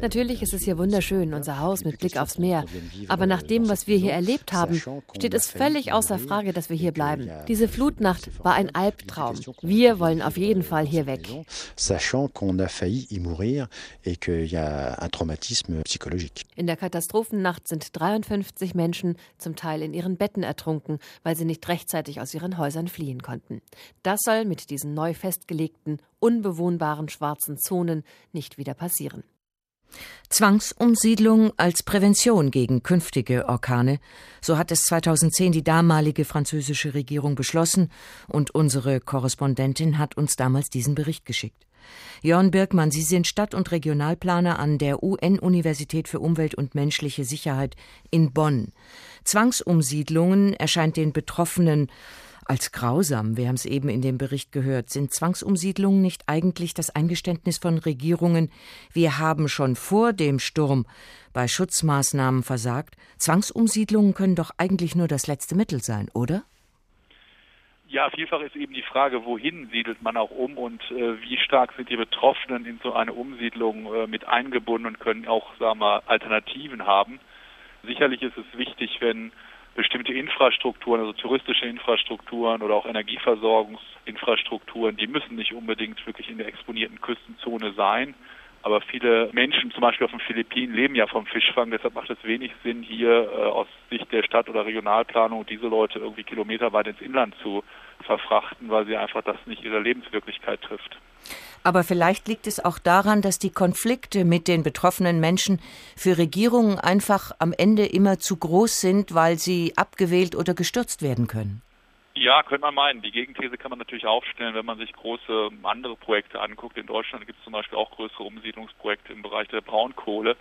Natürlich ist es hier wunderschön, unser Haus mit Blick aufs Meer. Aber nach dem, was wir hier erlebt haben, steht es völlig außer Frage, dass wir hier bleiben. Diese Flutnacht war ein Albtraum. Wir wollen auf jeden Fall hier weg. In der Katastrophennacht sind 53 Menschen zum Teil in ihren Betten ertrunken, weil sie nicht rechtzeitig aus ihren Häusern fliehen konnten. Das soll mit diesen neu festgelegten, unbewohnbaren schwarzen Zonen nicht wieder passieren. Zwangsumsiedlung als Prävention gegen künftige Orkane, so hat es 2010 die damalige französische Regierung beschlossen, und unsere Korrespondentin hat uns damals diesen Bericht geschickt. Jörn Birkmann, Sie sind Stadt- und Regionalplaner an der UN-Universität für Umwelt und menschliche Sicherheit in Bonn. Zwangsumsiedlungen erscheint den Betroffenen als grausam. Wir haben es eben in dem Bericht gehört. Sind Zwangsumsiedlungen nicht eigentlich das Eingeständnis von Regierungen, wir haben schon vor dem Sturm bei Schutzmaßnahmen versagt? Zwangsumsiedlungen können doch eigentlich nur das letzte Mittel sein, oder? Ja, vielfach ist eben die Frage, wohin siedelt man auch um und äh, wie stark sind die Betroffenen in so eine Umsiedlung äh, mit eingebunden und können auch, sagen wir, Alternativen haben. Sicherlich ist es wichtig, wenn bestimmte Infrastrukturen, also touristische Infrastrukturen oder auch Energieversorgungsinfrastrukturen, die müssen nicht unbedingt wirklich in der exponierten Küstenzone sein. Aber viele Menschen, zum Beispiel auf den Philippinen, leben ja vom Fischfang. Deshalb macht es wenig Sinn, hier äh, aus Sicht der Stadt- oder Regionalplanung diese Leute irgendwie kilometerweit ins Inland zu verfrachten, weil sie einfach das nicht ihre Lebenswirklichkeit trifft. Aber vielleicht liegt es auch daran, dass die Konflikte mit den betroffenen Menschen für Regierungen einfach am Ende immer zu groß sind, weil sie abgewählt oder gestürzt werden können. Ja, könnte man meinen. Die Gegenthese kann man natürlich aufstellen, wenn man sich große andere Projekte anguckt. In Deutschland gibt es zum Beispiel auch größere Umsiedlungsprojekte im Bereich der Braunkohle.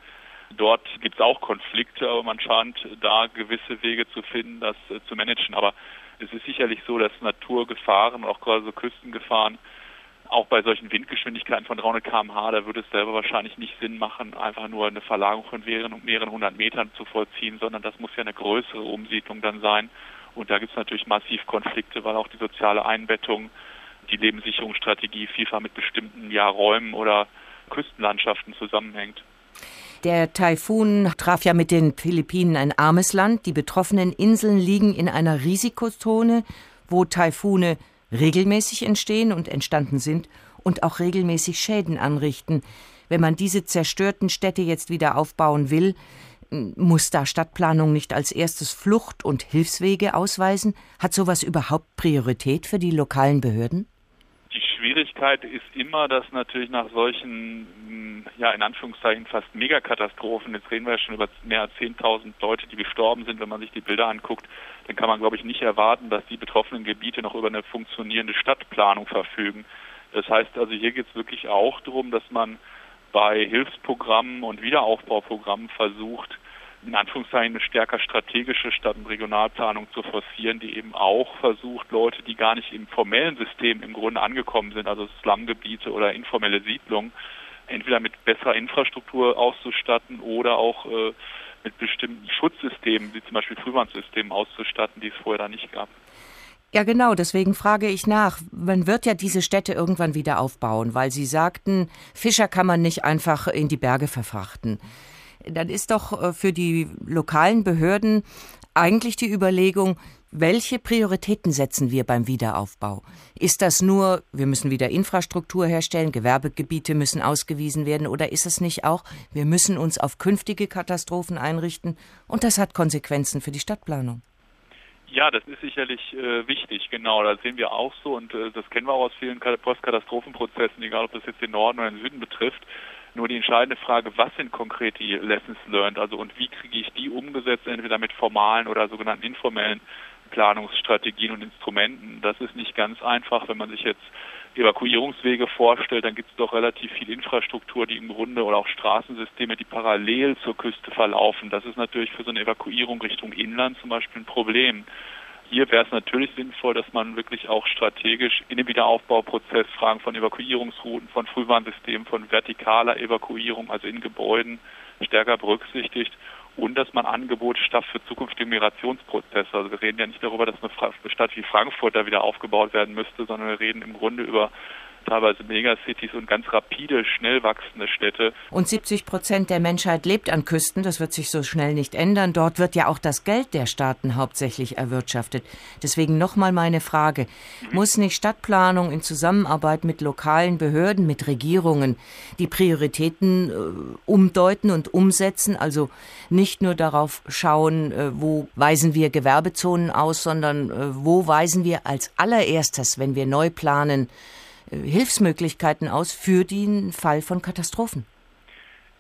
Dort gibt es auch Konflikte, aber man scheint da gewisse Wege zu finden, das äh, zu managen. Aber es ist sicherlich so, dass Naturgefahren, auch gerade so Küstengefahren, auch bei solchen Windgeschwindigkeiten von 300 km/h, da würde es selber wahrscheinlich nicht Sinn machen, einfach nur eine Verlagerung von mehreren, mehreren hundert Metern zu vollziehen, sondern das muss ja eine größere Umsiedlung dann sein. Und da gibt es natürlich massiv Konflikte, weil auch die soziale Einbettung, die Lebenssicherungsstrategie vielfach mit bestimmten ja, Räumen oder Küstenlandschaften zusammenhängt. Der Taifun traf ja mit den Philippinen ein armes Land. Die betroffenen Inseln liegen in einer Risikozone, wo Taifune regelmäßig entstehen und entstanden sind und auch regelmäßig Schäden anrichten. Wenn man diese zerstörten Städte jetzt wieder aufbauen will, Muss da Stadtplanung nicht als erstes Flucht- und Hilfswege ausweisen? Hat sowas überhaupt Priorität für die lokalen Behörden? Die Schwierigkeit ist immer, dass natürlich nach solchen, hm, ja, in Anführungszeichen fast Megakatastrophen, jetzt reden wir ja schon über mehr als 10.000 Leute, die gestorben sind, wenn man sich die Bilder anguckt, dann kann man, glaube ich, nicht erwarten, dass die betroffenen Gebiete noch über eine funktionierende Stadtplanung verfügen. Das heißt also, hier geht es wirklich auch darum, dass man bei Hilfsprogrammen und Wiederaufbauprogrammen versucht, in Anführungszeichen eine stärker strategische Stadt- und Regionalplanung zu forcieren, die eben auch versucht, Leute, die gar nicht im formellen System im Grunde angekommen sind, also Slumgebiete oder informelle Siedlungen, entweder mit besserer Infrastruktur auszustatten oder auch äh, mit bestimmten Schutzsystemen, wie zum Beispiel Frühwarnsystemen auszustatten, die es vorher da nicht gab. Ja, genau, deswegen frage ich nach. Man wird ja diese Städte irgendwann wieder aufbauen, weil Sie sagten, Fischer kann man nicht einfach in die Berge verfrachten dann ist doch äh, für die lokalen Behörden eigentlich die Überlegung, welche Prioritäten setzen wir beim Wiederaufbau? Ist das nur, wir müssen wieder Infrastruktur herstellen, Gewerbegebiete müssen ausgewiesen werden, oder ist es nicht auch, wir müssen uns auf künftige Katastrophen einrichten und das hat Konsequenzen für die Stadtplanung? Ja, das ist sicherlich äh, wichtig, genau. Das sehen wir auch so und äh, das kennen wir auch aus vielen Postkatastrophenprozessen, egal ob das jetzt den Norden oder den Süden betrifft. Nur die entscheidende Frage, was sind konkret die Lessons learned, also und wie kriege ich die umgesetzt, entweder mit formalen oder sogenannten informellen Planungsstrategien und Instrumenten. Das ist nicht ganz einfach, wenn man sich jetzt Evakuierungswege vorstellt, dann gibt es doch relativ viel Infrastruktur, die im Grunde oder auch Straßensysteme, die parallel zur Küste verlaufen. Das ist natürlich für so eine Evakuierung Richtung Inland zum Beispiel ein Problem. Hier wäre es natürlich sinnvoll, dass man wirklich auch strategisch in dem Wiederaufbauprozess Fragen von Evakuierungsrouten, von Frühwarnsystemen, von vertikaler Evakuierung, also in Gebäuden, stärker berücksichtigt und dass man Angebote schafft für zukünftige Migrationsprozesse. Also wir reden ja nicht darüber, dass eine Stadt wie Frankfurt da wieder aufgebaut werden müsste, sondern wir reden im Grunde über teilweise Megacities und ganz rapide, schnell wachsende Städte. Und 70 Prozent der Menschheit lebt an Küsten. Das wird sich so schnell nicht ändern. Dort wird ja auch das Geld der Staaten hauptsächlich erwirtschaftet. Deswegen nochmal meine Frage. Mhm. Muss nicht Stadtplanung in Zusammenarbeit mit lokalen Behörden, mit Regierungen die Prioritäten äh, umdeuten und umsetzen? Also nicht nur darauf schauen, äh, wo weisen wir Gewerbezonen aus, sondern äh, wo weisen wir als allererstes, wenn wir neu planen, Hilfsmöglichkeiten aus für den Fall von Katastrophen.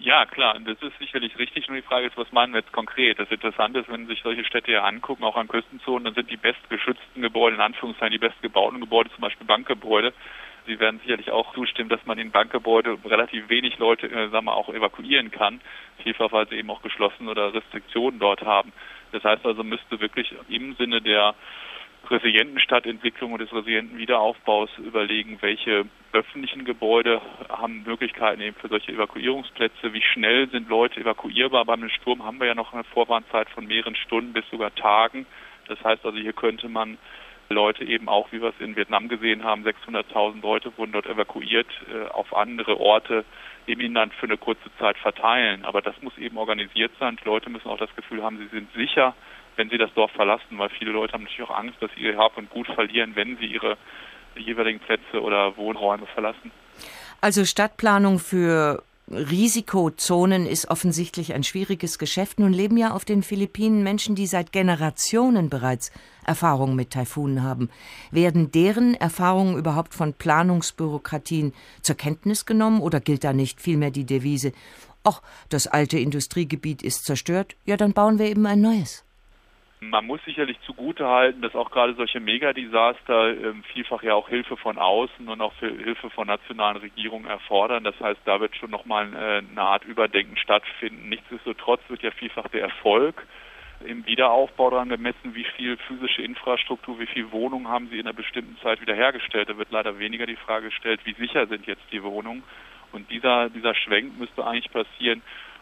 Ja, klar, das ist sicherlich richtig. Nur die Frage ist, was meinen wir jetzt konkret? Das Interessante ist, wenn sich solche Städte ja angucken, auch an Küstenzonen, dann sind die bestgeschützten Gebäude, in Anführungszeichen die bestgebauten Gebäude, zum Beispiel Bankgebäude. Sie werden sicherlich auch zustimmen, dass man in Bankgebäude relativ wenig Leute, äh, sagen wir, auch evakuieren kann. Vielfach, weil sie eben auch geschlossen oder Restriktionen dort haben. Das heißt also, müsste wirklich im Sinne der resilienten Stadtentwicklung und des resilienten Wiederaufbaus überlegen, welche öffentlichen Gebäude haben Möglichkeiten eben für solche Evakuierungsplätze, wie schnell sind Leute evakuierbar. Beim Sturm haben wir ja noch eine Vorwarnzeit von mehreren Stunden bis sogar Tagen. Das heißt also, hier könnte man Leute eben auch, wie wir es in Vietnam gesehen haben, 600.000 Leute wurden dort evakuiert, äh, auf andere Orte im Inland für eine kurze Zeit verteilen. Aber das muss eben organisiert sein. Die Leute müssen auch das Gefühl haben, sie sind sicher wenn sie das Dorf verlassen, weil viele Leute haben natürlich auch Angst, dass sie ihr Hab und Gut verlieren, wenn sie ihre jeweiligen Plätze oder Wohnräume verlassen. Also Stadtplanung für Risikozonen ist offensichtlich ein schwieriges Geschäft. Nun leben ja auf den Philippinen Menschen, die seit Generationen bereits Erfahrungen mit Taifunen haben. Werden deren Erfahrungen überhaupt von Planungsbürokratien zur Kenntnis genommen oder gilt da nicht vielmehr die Devise, ach, das alte Industriegebiet ist zerstört, ja, dann bauen wir eben ein neues? Man muss sicherlich zugutehalten, dass auch gerade solche Megadesaster äh, vielfach ja auch Hilfe von außen und auch Hilfe von nationalen Regierungen erfordern. Das heißt, da wird schon nochmal äh, eine Art Überdenken stattfinden. Nichtsdestotrotz wird ja vielfach der Erfolg im Wiederaufbau daran gemessen, wie viel physische Infrastruktur, wie viel Wohnungen haben sie in einer bestimmten Zeit wiederhergestellt. Da wird leider weniger die Frage gestellt, wie sicher sind jetzt die Wohnungen. Und dieser, dieser Schwenk müsste eigentlich passieren,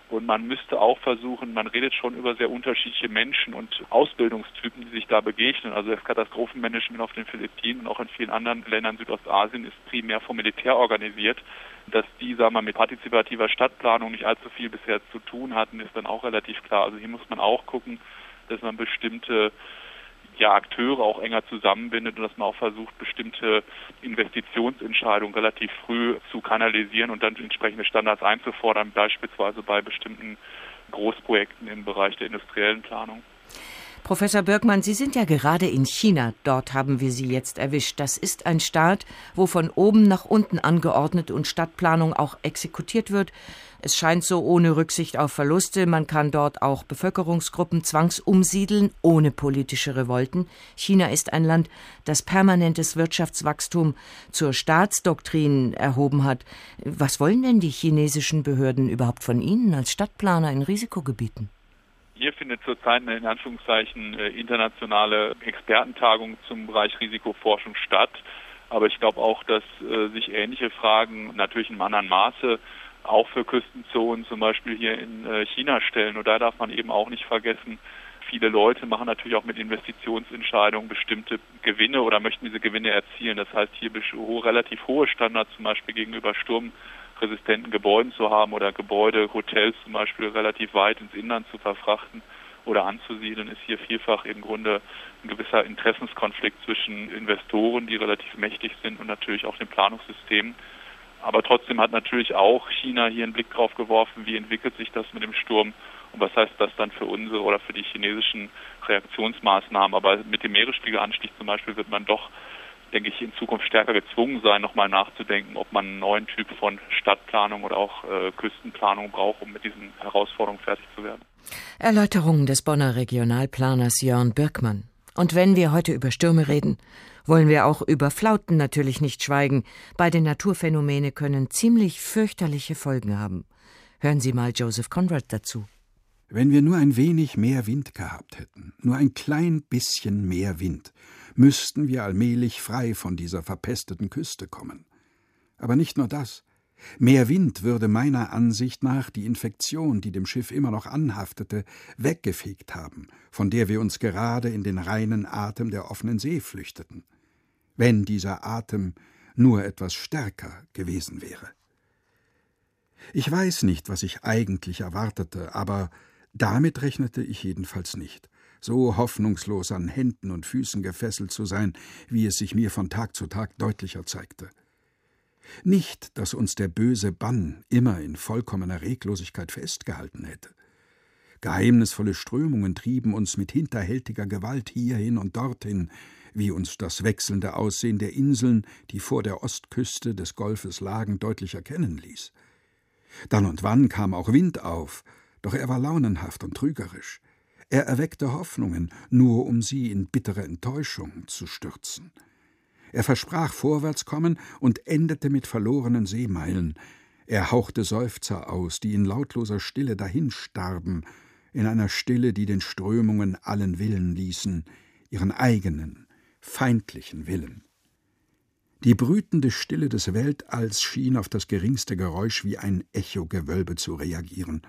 und man müsste auch versuchen, man redet schon über sehr unterschiedliche Menschen und Ausbildungstypen, die sich da begegnen. Also das Katastrophenmanagement auf den Philippinen und auch in vielen anderen Ländern Südostasien ist primär vom Militär organisiert. Dass die, sagen wir, mit partizipativer Stadtplanung nicht allzu viel bisher zu tun hatten, ist dann auch relativ klar. Also hier muss man auch gucken, dass man bestimmte ja, Akteure auch enger zusammenbindet und dass man auch versucht, bestimmte Investitionsentscheidungen relativ früh zu kanalisieren und dann entsprechende Standards einzufordern, beispielsweise bei bestimmten Großprojekten im Bereich der industriellen Planung. Professor Birkmann, Sie sind ja gerade in China. Dort haben wir Sie jetzt erwischt. Das ist ein Staat, wo von oben nach unten angeordnet und Stadtplanung auch exekutiert wird. Es scheint so ohne Rücksicht auf Verluste. Man kann dort auch Bevölkerungsgruppen zwangsumsiedeln, ohne politische Revolten. China ist ein Land, das permanentes Wirtschaftswachstum zur Staatsdoktrin erhoben hat. Was wollen denn die chinesischen Behörden überhaupt von Ihnen als Stadtplaner in Risikogebieten? Hier findet zurzeit eine in Anführungszeichen äh, internationale Expertentagung zum Bereich Risikoforschung statt. Aber ich glaube auch, dass äh, sich ähnliche Fragen natürlich in einem anderen Maße auch für Küstenzonen zum Beispiel hier in äh, China stellen. Und da darf man eben auch nicht vergessen, viele Leute machen natürlich auch mit Investitionsentscheidungen bestimmte Gewinne oder möchten diese Gewinne erzielen. Das heißt, hier relativ hohe Standards zum Beispiel gegenüber Sturm resistenten Gebäuden zu haben oder Gebäude, Hotels zum Beispiel relativ weit ins Inland zu verfrachten oder anzusiedeln, ist hier vielfach im Grunde ein gewisser Interessenskonflikt zwischen Investoren, die relativ mächtig sind und natürlich auch dem Planungssystem. Aber trotzdem hat natürlich auch China hier einen Blick drauf geworfen, wie entwickelt sich das mit dem Sturm und was heißt das dann für unsere oder für die chinesischen Reaktionsmaßnahmen. Aber mit dem Meeresspiegelanstieg zum Beispiel wird man doch denke ich, in Zukunft stärker gezwungen sein, nochmal nachzudenken, ob man einen neuen Typ von Stadtplanung oder auch äh, Küstenplanung braucht, um mit diesen Herausforderungen fertig zu werden. Erläuterungen des Bonner Regionalplaners Jörn Birkmann. Und wenn wir heute über Stürme reden, wollen wir auch über Flauten natürlich nicht schweigen. Beide Naturphänomene können ziemlich fürchterliche Folgen haben. Hören Sie mal Joseph Conrad dazu. Wenn wir nur ein wenig mehr Wind gehabt hätten, nur ein klein bisschen mehr Wind, müssten wir allmählich frei von dieser verpesteten Küste kommen. Aber nicht nur das. Mehr Wind würde meiner Ansicht nach die Infektion, die dem Schiff immer noch anhaftete, weggefegt haben, von der wir uns gerade in den reinen Atem der offenen See flüchteten. Wenn dieser Atem nur etwas stärker gewesen wäre. Ich weiß nicht, was ich eigentlich erwartete, aber damit rechnete ich jedenfalls nicht so hoffnungslos an Händen und Füßen gefesselt zu sein, wie es sich mir von Tag zu Tag deutlicher zeigte. Nicht, dass uns der böse Bann immer in vollkommener Reglosigkeit festgehalten hätte. Geheimnisvolle Strömungen trieben uns mit hinterhältiger Gewalt hierhin und dorthin, wie uns das wechselnde Aussehen der Inseln, die vor der Ostküste des Golfes lagen, deutlich erkennen ließ. Dann und wann kam auch Wind auf, doch er war launenhaft und trügerisch. Er erweckte Hoffnungen, nur um sie in bittere Enttäuschung zu stürzen. Er versprach Vorwärtskommen und endete mit verlorenen Seemeilen. Er hauchte Seufzer aus, die in lautloser Stille dahinstarben, in einer Stille, die den Strömungen allen Willen ließen, ihren eigenen, feindlichen Willen. Die brütende Stille des Weltalls schien auf das geringste Geräusch wie ein Echogewölbe zu reagieren.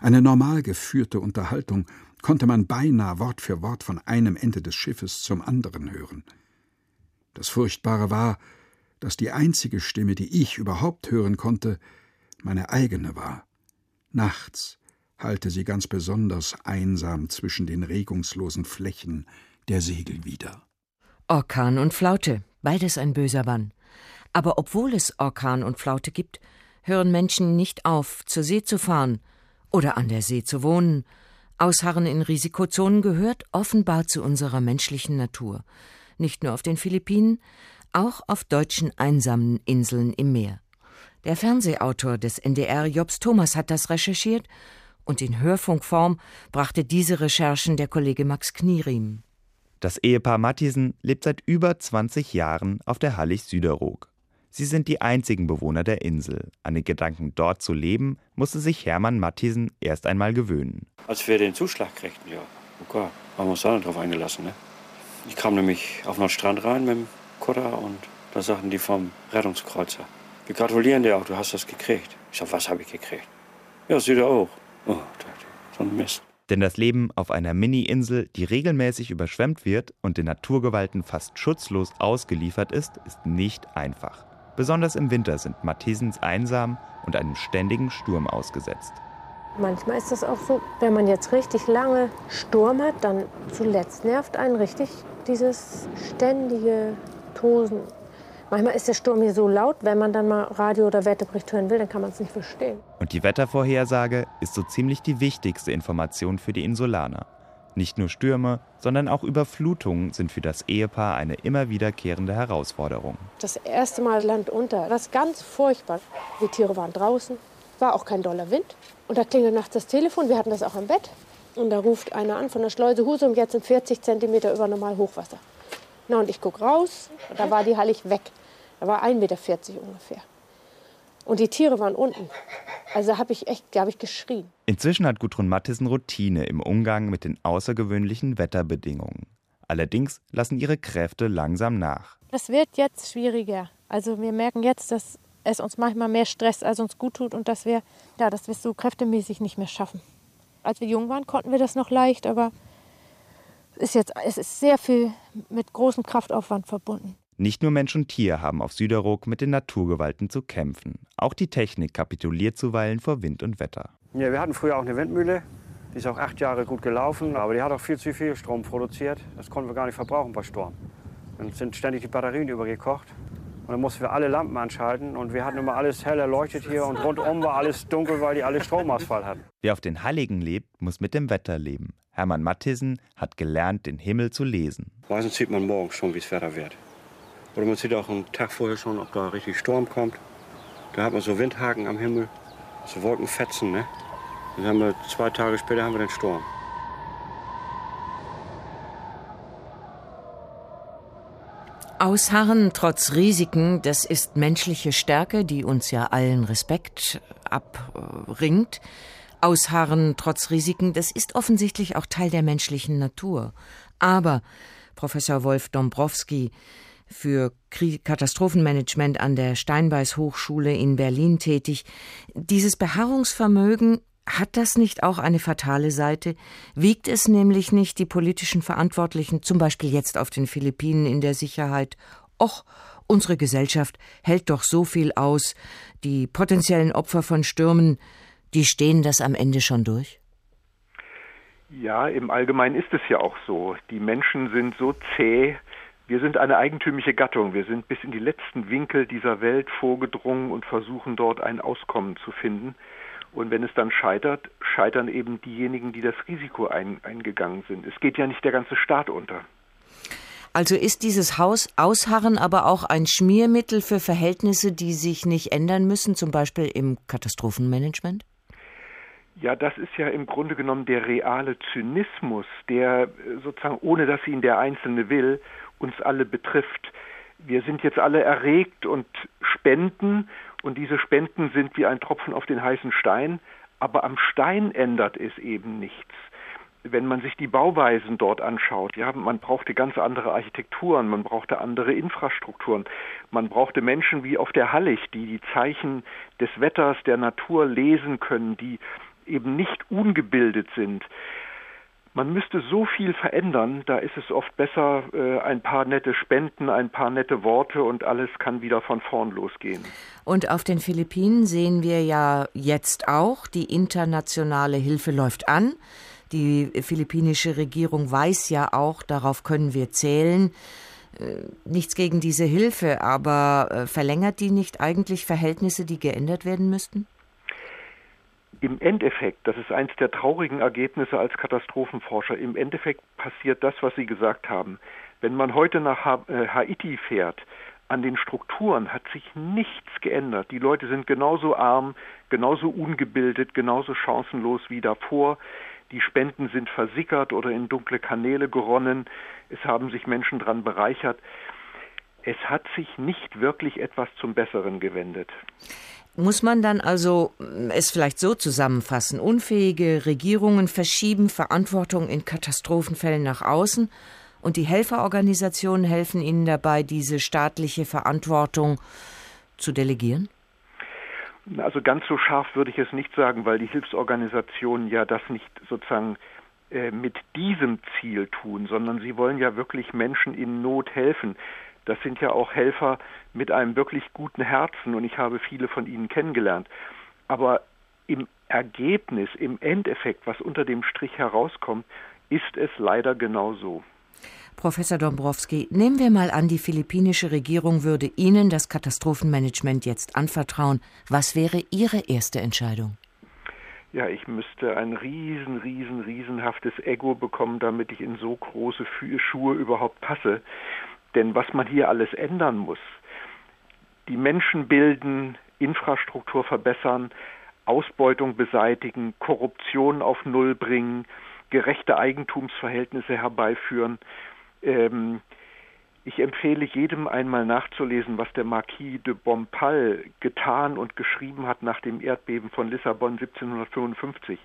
Eine normal geführte Unterhaltung konnte man beinahe Wort für Wort von einem Ende des Schiffes zum anderen hören. Das Furchtbare war, dass die einzige Stimme, die ich überhaupt hören konnte, meine eigene war. Nachts hallte sie ganz besonders einsam zwischen den regungslosen Flächen der Segel wieder. Orkan und Flaute, beides ein böser Bann. Aber obwohl es Orkan und Flaute gibt, hören Menschen nicht auf, zur See zu fahren oder an der See zu wohnen Ausharren in Risikozonen gehört offenbar zu unserer menschlichen Natur. Nicht nur auf den Philippinen, auch auf deutschen einsamen Inseln im Meer. Der Fernsehautor des NDR Jobs Thomas hat das recherchiert und in Hörfunkform brachte diese Recherchen der Kollege Max Knierim. Das Ehepaar Matthiesen lebt seit über 20 Jahren auf der Hallig Süderog. Sie sind die einzigen Bewohner der Insel. An den Gedanken, dort zu leben, musste sich Hermann Matthiesen erst einmal gewöhnen. Als wir den Zuschlag kriegten, ja, okay, haben wir uns da drauf eingelassen. Ne? Ich kam nämlich auf den Strand rein mit dem Kutter und da sagten die vom Rettungskreuzer, wir gratulieren dir auch, du hast das gekriegt. Ich sag, was habe ich gekriegt? Ja, da auch. Oh, so ein Mist. Denn das Leben auf einer Mini-Insel, die regelmäßig überschwemmt wird und den Naturgewalten fast schutzlos ausgeliefert ist, ist nicht einfach. Besonders im Winter sind Mathesens einsam und einem ständigen Sturm ausgesetzt. Manchmal ist es auch so, wenn man jetzt richtig lange Sturm hat, dann zuletzt nervt einen richtig dieses ständige Tosen. Manchmal ist der Sturm hier so laut, wenn man dann mal Radio oder Wetterbericht hören will, dann kann man es nicht verstehen. Und die Wettervorhersage ist so ziemlich die wichtigste Information für die Insulaner. Nicht nur Stürme, sondern auch Überflutungen sind für das Ehepaar eine immer wiederkehrende Herausforderung. Das erste Mal Land unter, das ist ganz furchtbar. Die Tiere waren draußen, war auch kein doller Wind. Und da klingelt nachts das Telefon, wir hatten das auch im Bett. Und da ruft einer an von der Schleuse Husum, jetzt sind 40 Zentimeter über normal Hochwasser. Na, und ich gucke raus, da war die Hallig weg. Da war 1,40 Meter ungefähr. Und die Tiere waren unten. Also habe ich echt, da habe ich geschrien. Inzwischen hat Gudrun Mattissen Routine im Umgang mit den außergewöhnlichen Wetterbedingungen. Allerdings lassen ihre Kräfte langsam nach. Das wird jetzt schwieriger. Also wir merken jetzt, dass es uns manchmal mehr stresst, als uns gut tut und dass wir, ja, dass wir es so kräftemäßig nicht mehr schaffen. Als wir jung waren, konnten wir das noch leicht, aber ist jetzt, es ist sehr viel mit großem Kraftaufwand verbunden. Nicht nur Mensch und Tier haben auf Süderrock mit den Naturgewalten zu kämpfen. Auch die Technik kapituliert zuweilen vor Wind und Wetter. Ja, wir hatten früher auch eine Windmühle. Die ist auch acht Jahre gut gelaufen, aber die hat auch viel zu viel Strom produziert. Das konnten wir gar nicht verbrauchen bei Sturm. Dann sind ständig die Batterien übergekocht. Und dann mussten wir alle Lampen anschalten und wir hatten immer alles hell erleuchtet hier und rundum war alles dunkel, weil die alle Stromausfall hatten. Wer auf den Halligen lebt, muss mit dem Wetter leben. Hermann Mattissen hat gelernt, den Himmel zu lesen. Meistens sieht man morgens schon, wie es Wetter wird. Oder man sieht auch einen Tag vorher schon, ob da richtig Sturm kommt. Da hat man so Windhaken am Himmel, so Wolkenfetzen. Ne? Dann haben wir zwei Tage später haben wir den Sturm. Ausharren trotz Risiken, das ist menschliche Stärke, die uns ja allen Respekt abringt. Ausharren trotz Risiken, das ist offensichtlich auch Teil der menschlichen Natur. Aber, Professor Wolf Dombrowski, für Katastrophenmanagement an der Steinbeis Hochschule in Berlin tätig. Dieses Beharrungsvermögen hat das nicht auch eine fatale Seite? Wiegt es nämlich nicht die politischen Verantwortlichen, zum Beispiel jetzt auf den Philippinen, in der Sicherheit? Och, unsere Gesellschaft hält doch so viel aus. Die potenziellen Opfer von Stürmen, die stehen das am Ende schon durch? Ja, im Allgemeinen ist es ja auch so. Die Menschen sind so zäh, wir sind eine eigentümliche Gattung. Wir sind bis in die letzten Winkel dieser Welt vorgedrungen und versuchen dort ein Auskommen zu finden. Und wenn es dann scheitert, scheitern eben diejenigen, die das Risiko ein, eingegangen sind. Es geht ja nicht der ganze Staat unter. Also ist dieses Haus Ausharren aber auch ein Schmiermittel für Verhältnisse, die sich nicht ändern müssen, zum Beispiel im Katastrophenmanagement? Ja, das ist ja im Grunde genommen der reale Zynismus, der sozusagen, ohne dass ihn der Einzelne will, uns alle betrifft. Wir sind jetzt alle erregt und spenden und diese Spenden sind wie ein Tropfen auf den heißen Stein, aber am Stein ändert es eben nichts. Wenn man sich die Bauweisen dort anschaut, ja, man brauchte ganz andere Architekturen, man brauchte andere Infrastrukturen, man brauchte Menschen wie auf der Hallig, die die Zeichen des Wetters, der Natur lesen können, die eben nicht ungebildet sind man müsste so viel verändern, da ist es oft besser, äh, ein paar nette Spenden, ein paar nette Worte und alles kann wieder von vorn losgehen. Und auf den Philippinen sehen wir ja jetzt auch, die internationale Hilfe läuft an. Die philippinische Regierung weiß ja auch, darauf können wir zählen. Äh, nichts gegen diese Hilfe, aber äh, verlängert die nicht eigentlich Verhältnisse, die geändert werden müssten? Im Endeffekt, das ist eines der traurigen Ergebnisse als Katastrophenforscher, im Endeffekt passiert das, was Sie gesagt haben. Wenn man heute nach äh, Haiti fährt, an den Strukturen hat sich nichts geändert. Die Leute sind genauso arm, genauso ungebildet, genauso chancenlos wie davor. Die Spenden sind versickert oder in dunkle Kanäle geronnen. Es haben sich Menschen daran bereichert. Es hat sich nicht wirklich etwas zum Besseren gewendet. Muss man dann also mm, es vielleicht so zusammenfassen, unfähige Regierungen verschieben Verantwortung in Katastrophenfällen nach außen und die Helferorganisationen helfen ihnen dabei, diese staatliche Verantwortung zu delegieren? Also ganz so scharf würde ich es nicht sagen, weil die Hilfsorganisationen ja das nicht sozusagen äh, mit diesem Ziel tun, sondern sie wollen ja wirklich Menschen in Not helfen. Das sind ja auch Helfer mit einem wirklich guten Herzen und ich habe viele von ihnen kennengelernt. Aber im Ergebnis, im Endeffekt, was unter dem Strich herauskommt, ist es leider genau so. Professor Dombrowski, nehmen wir mal an, die philippinische Regierung würde Ihnen das Katastrophenmanagement jetzt anvertrauen. Was wäre Ihre erste Entscheidung? Ja, ich müsste ein riesen, riesen, riesenhaftes Ego bekommen, damit ich in so große Schuhe überhaupt passe. Denn was man hier alles ändern muss, die Menschen bilden, Infrastruktur verbessern, Ausbeutung beseitigen, Korruption auf Null bringen, gerechte Eigentumsverhältnisse herbeiführen, ähm, ich empfehle jedem einmal nachzulesen, was der Marquis de Bompal getan und geschrieben hat nach dem Erdbeben von Lissabon 1755.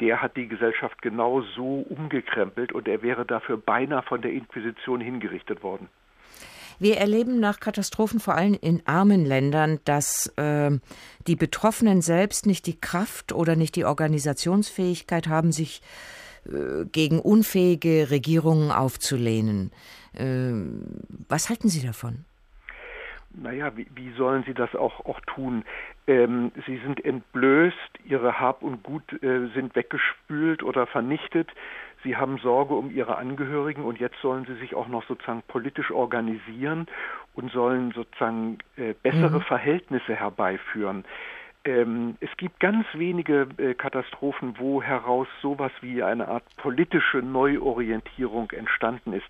Der hat die Gesellschaft genau so umgekrempelt und er wäre dafür beinahe von der Inquisition hingerichtet worden. Wir erleben nach Katastrophen vor allem in armen Ländern, dass äh, die Betroffenen selbst nicht die Kraft oder nicht die Organisationsfähigkeit haben, sich äh, gegen unfähige Regierungen aufzulehnen. Ähm, was halten Sie davon? Naja, wie, wie sollen Sie das auch, auch tun? Ähm, sie sind entblößt, Ihre Hab und Gut äh, sind weggespült oder vernichtet. Sie haben Sorge um Ihre Angehörigen und jetzt sollen Sie sich auch noch sozusagen politisch organisieren und sollen sozusagen äh, bessere mhm. Verhältnisse herbeiführen. Ähm, es gibt ganz wenige äh, Katastrophen, wo heraus sowas wie eine Art politische Neuorientierung entstanden ist.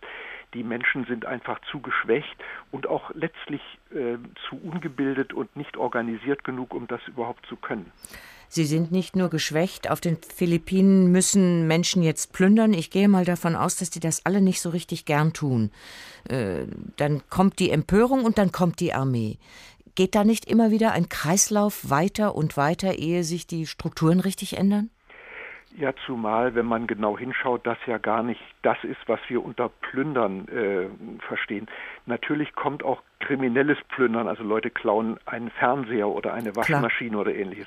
Die Menschen sind einfach zu geschwächt und auch letztlich äh, zu ungebildet und nicht organisiert genug, um das überhaupt zu können. Sie sind nicht nur geschwächt. Auf den Philippinen müssen Menschen jetzt plündern. Ich gehe mal davon aus, dass die das alle nicht so richtig gern tun. Äh, dann kommt die Empörung und dann kommt die Armee. Geht da nicht immer wieder ein Kreislauf weiter und weiter, ehe sich die Strukturen richtig ändern? Ja, zumal, wenn man genau hinschaut, das ja gar nicht das ist, was wir unter Plündern äh, verstehen. Natürlich kommt auch kriminelles Plündern, also Leute klauen einen Fernseher oder eine Waschmaschine Klar. oder ähnliches.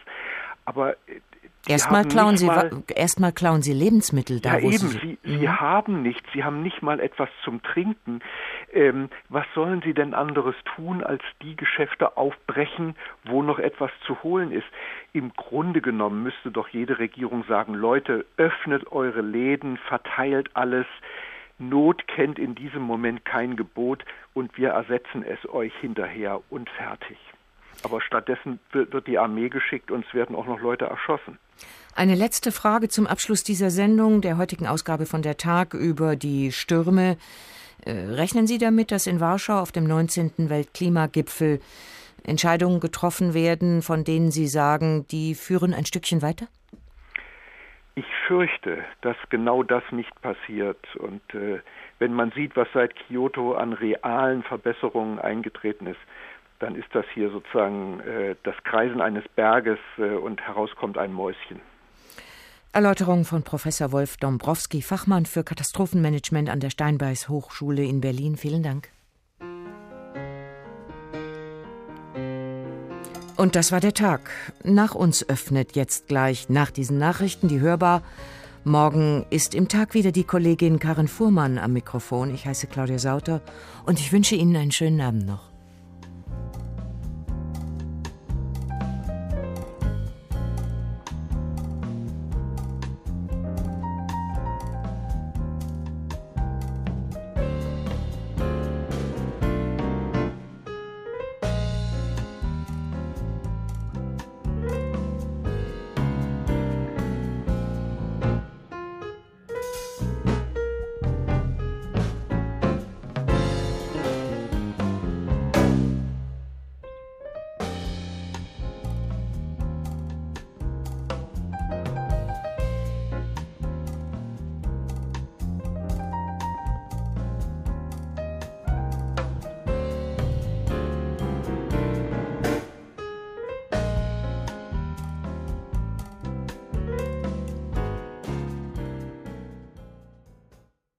Aber äh, Erstmal klauen, Sie, erstmal klauen Sie Lebensmittel da. Ja, eben. Sie, Sie, Sie mhm. haben nichts. Sie haben nicht mal etwas zum Trinken. Ähm, was sollen Sie denn anderes tun, als die Geschäfte aufbrechen, wo noch etwas zu holen ist? Im Grunde genommen müsste doch jede Regierung sagen, Leute, öffnet eure Läden, verteilt alles. Not kennt in diesem Moment kein Gebot und wir ersetzen es euch hinterher und fertig. Aber stattdessen wird die Armee geschickt und es werden auch noch Leute erschossen. Eine letzte Frage zum Abschluss dieser Sendung, der heutigen Ausgabe von der Tag über die Stürme. Äh, rechnen Sie damit, dass in Warschau auf dem 19. Weltklimagipfel Entscheidungen getroffen werden, von denen Sie sagen, die führen ein Stückchen weiter? Ich fürchte, dass genau das nicht passiert. Und äh, wenn man sieht, was seit Kyoto an realen Verbesserungen eingetreten ist, dann ist das hier sozusagen äh, das Kreisen eines Berges äh, und herauskommt ein Mäuschen. Erläuterung von Professor Wolf Dombrowski, Fachmann für Katastrophenmanagement an der Steinbeis Hochschule in Berlin. Vielen Dank. Und das war der Tag. Nach uns öffnet jetzt gleich nach diesen Nachrichten die Hörbar. Morgen ist im Tag wieder die Kollegin Karin Fuhrmann am Mikrofon. Ich heiße Claudia Sauter und ich wünsche Ihnen einen schönen Abend noch.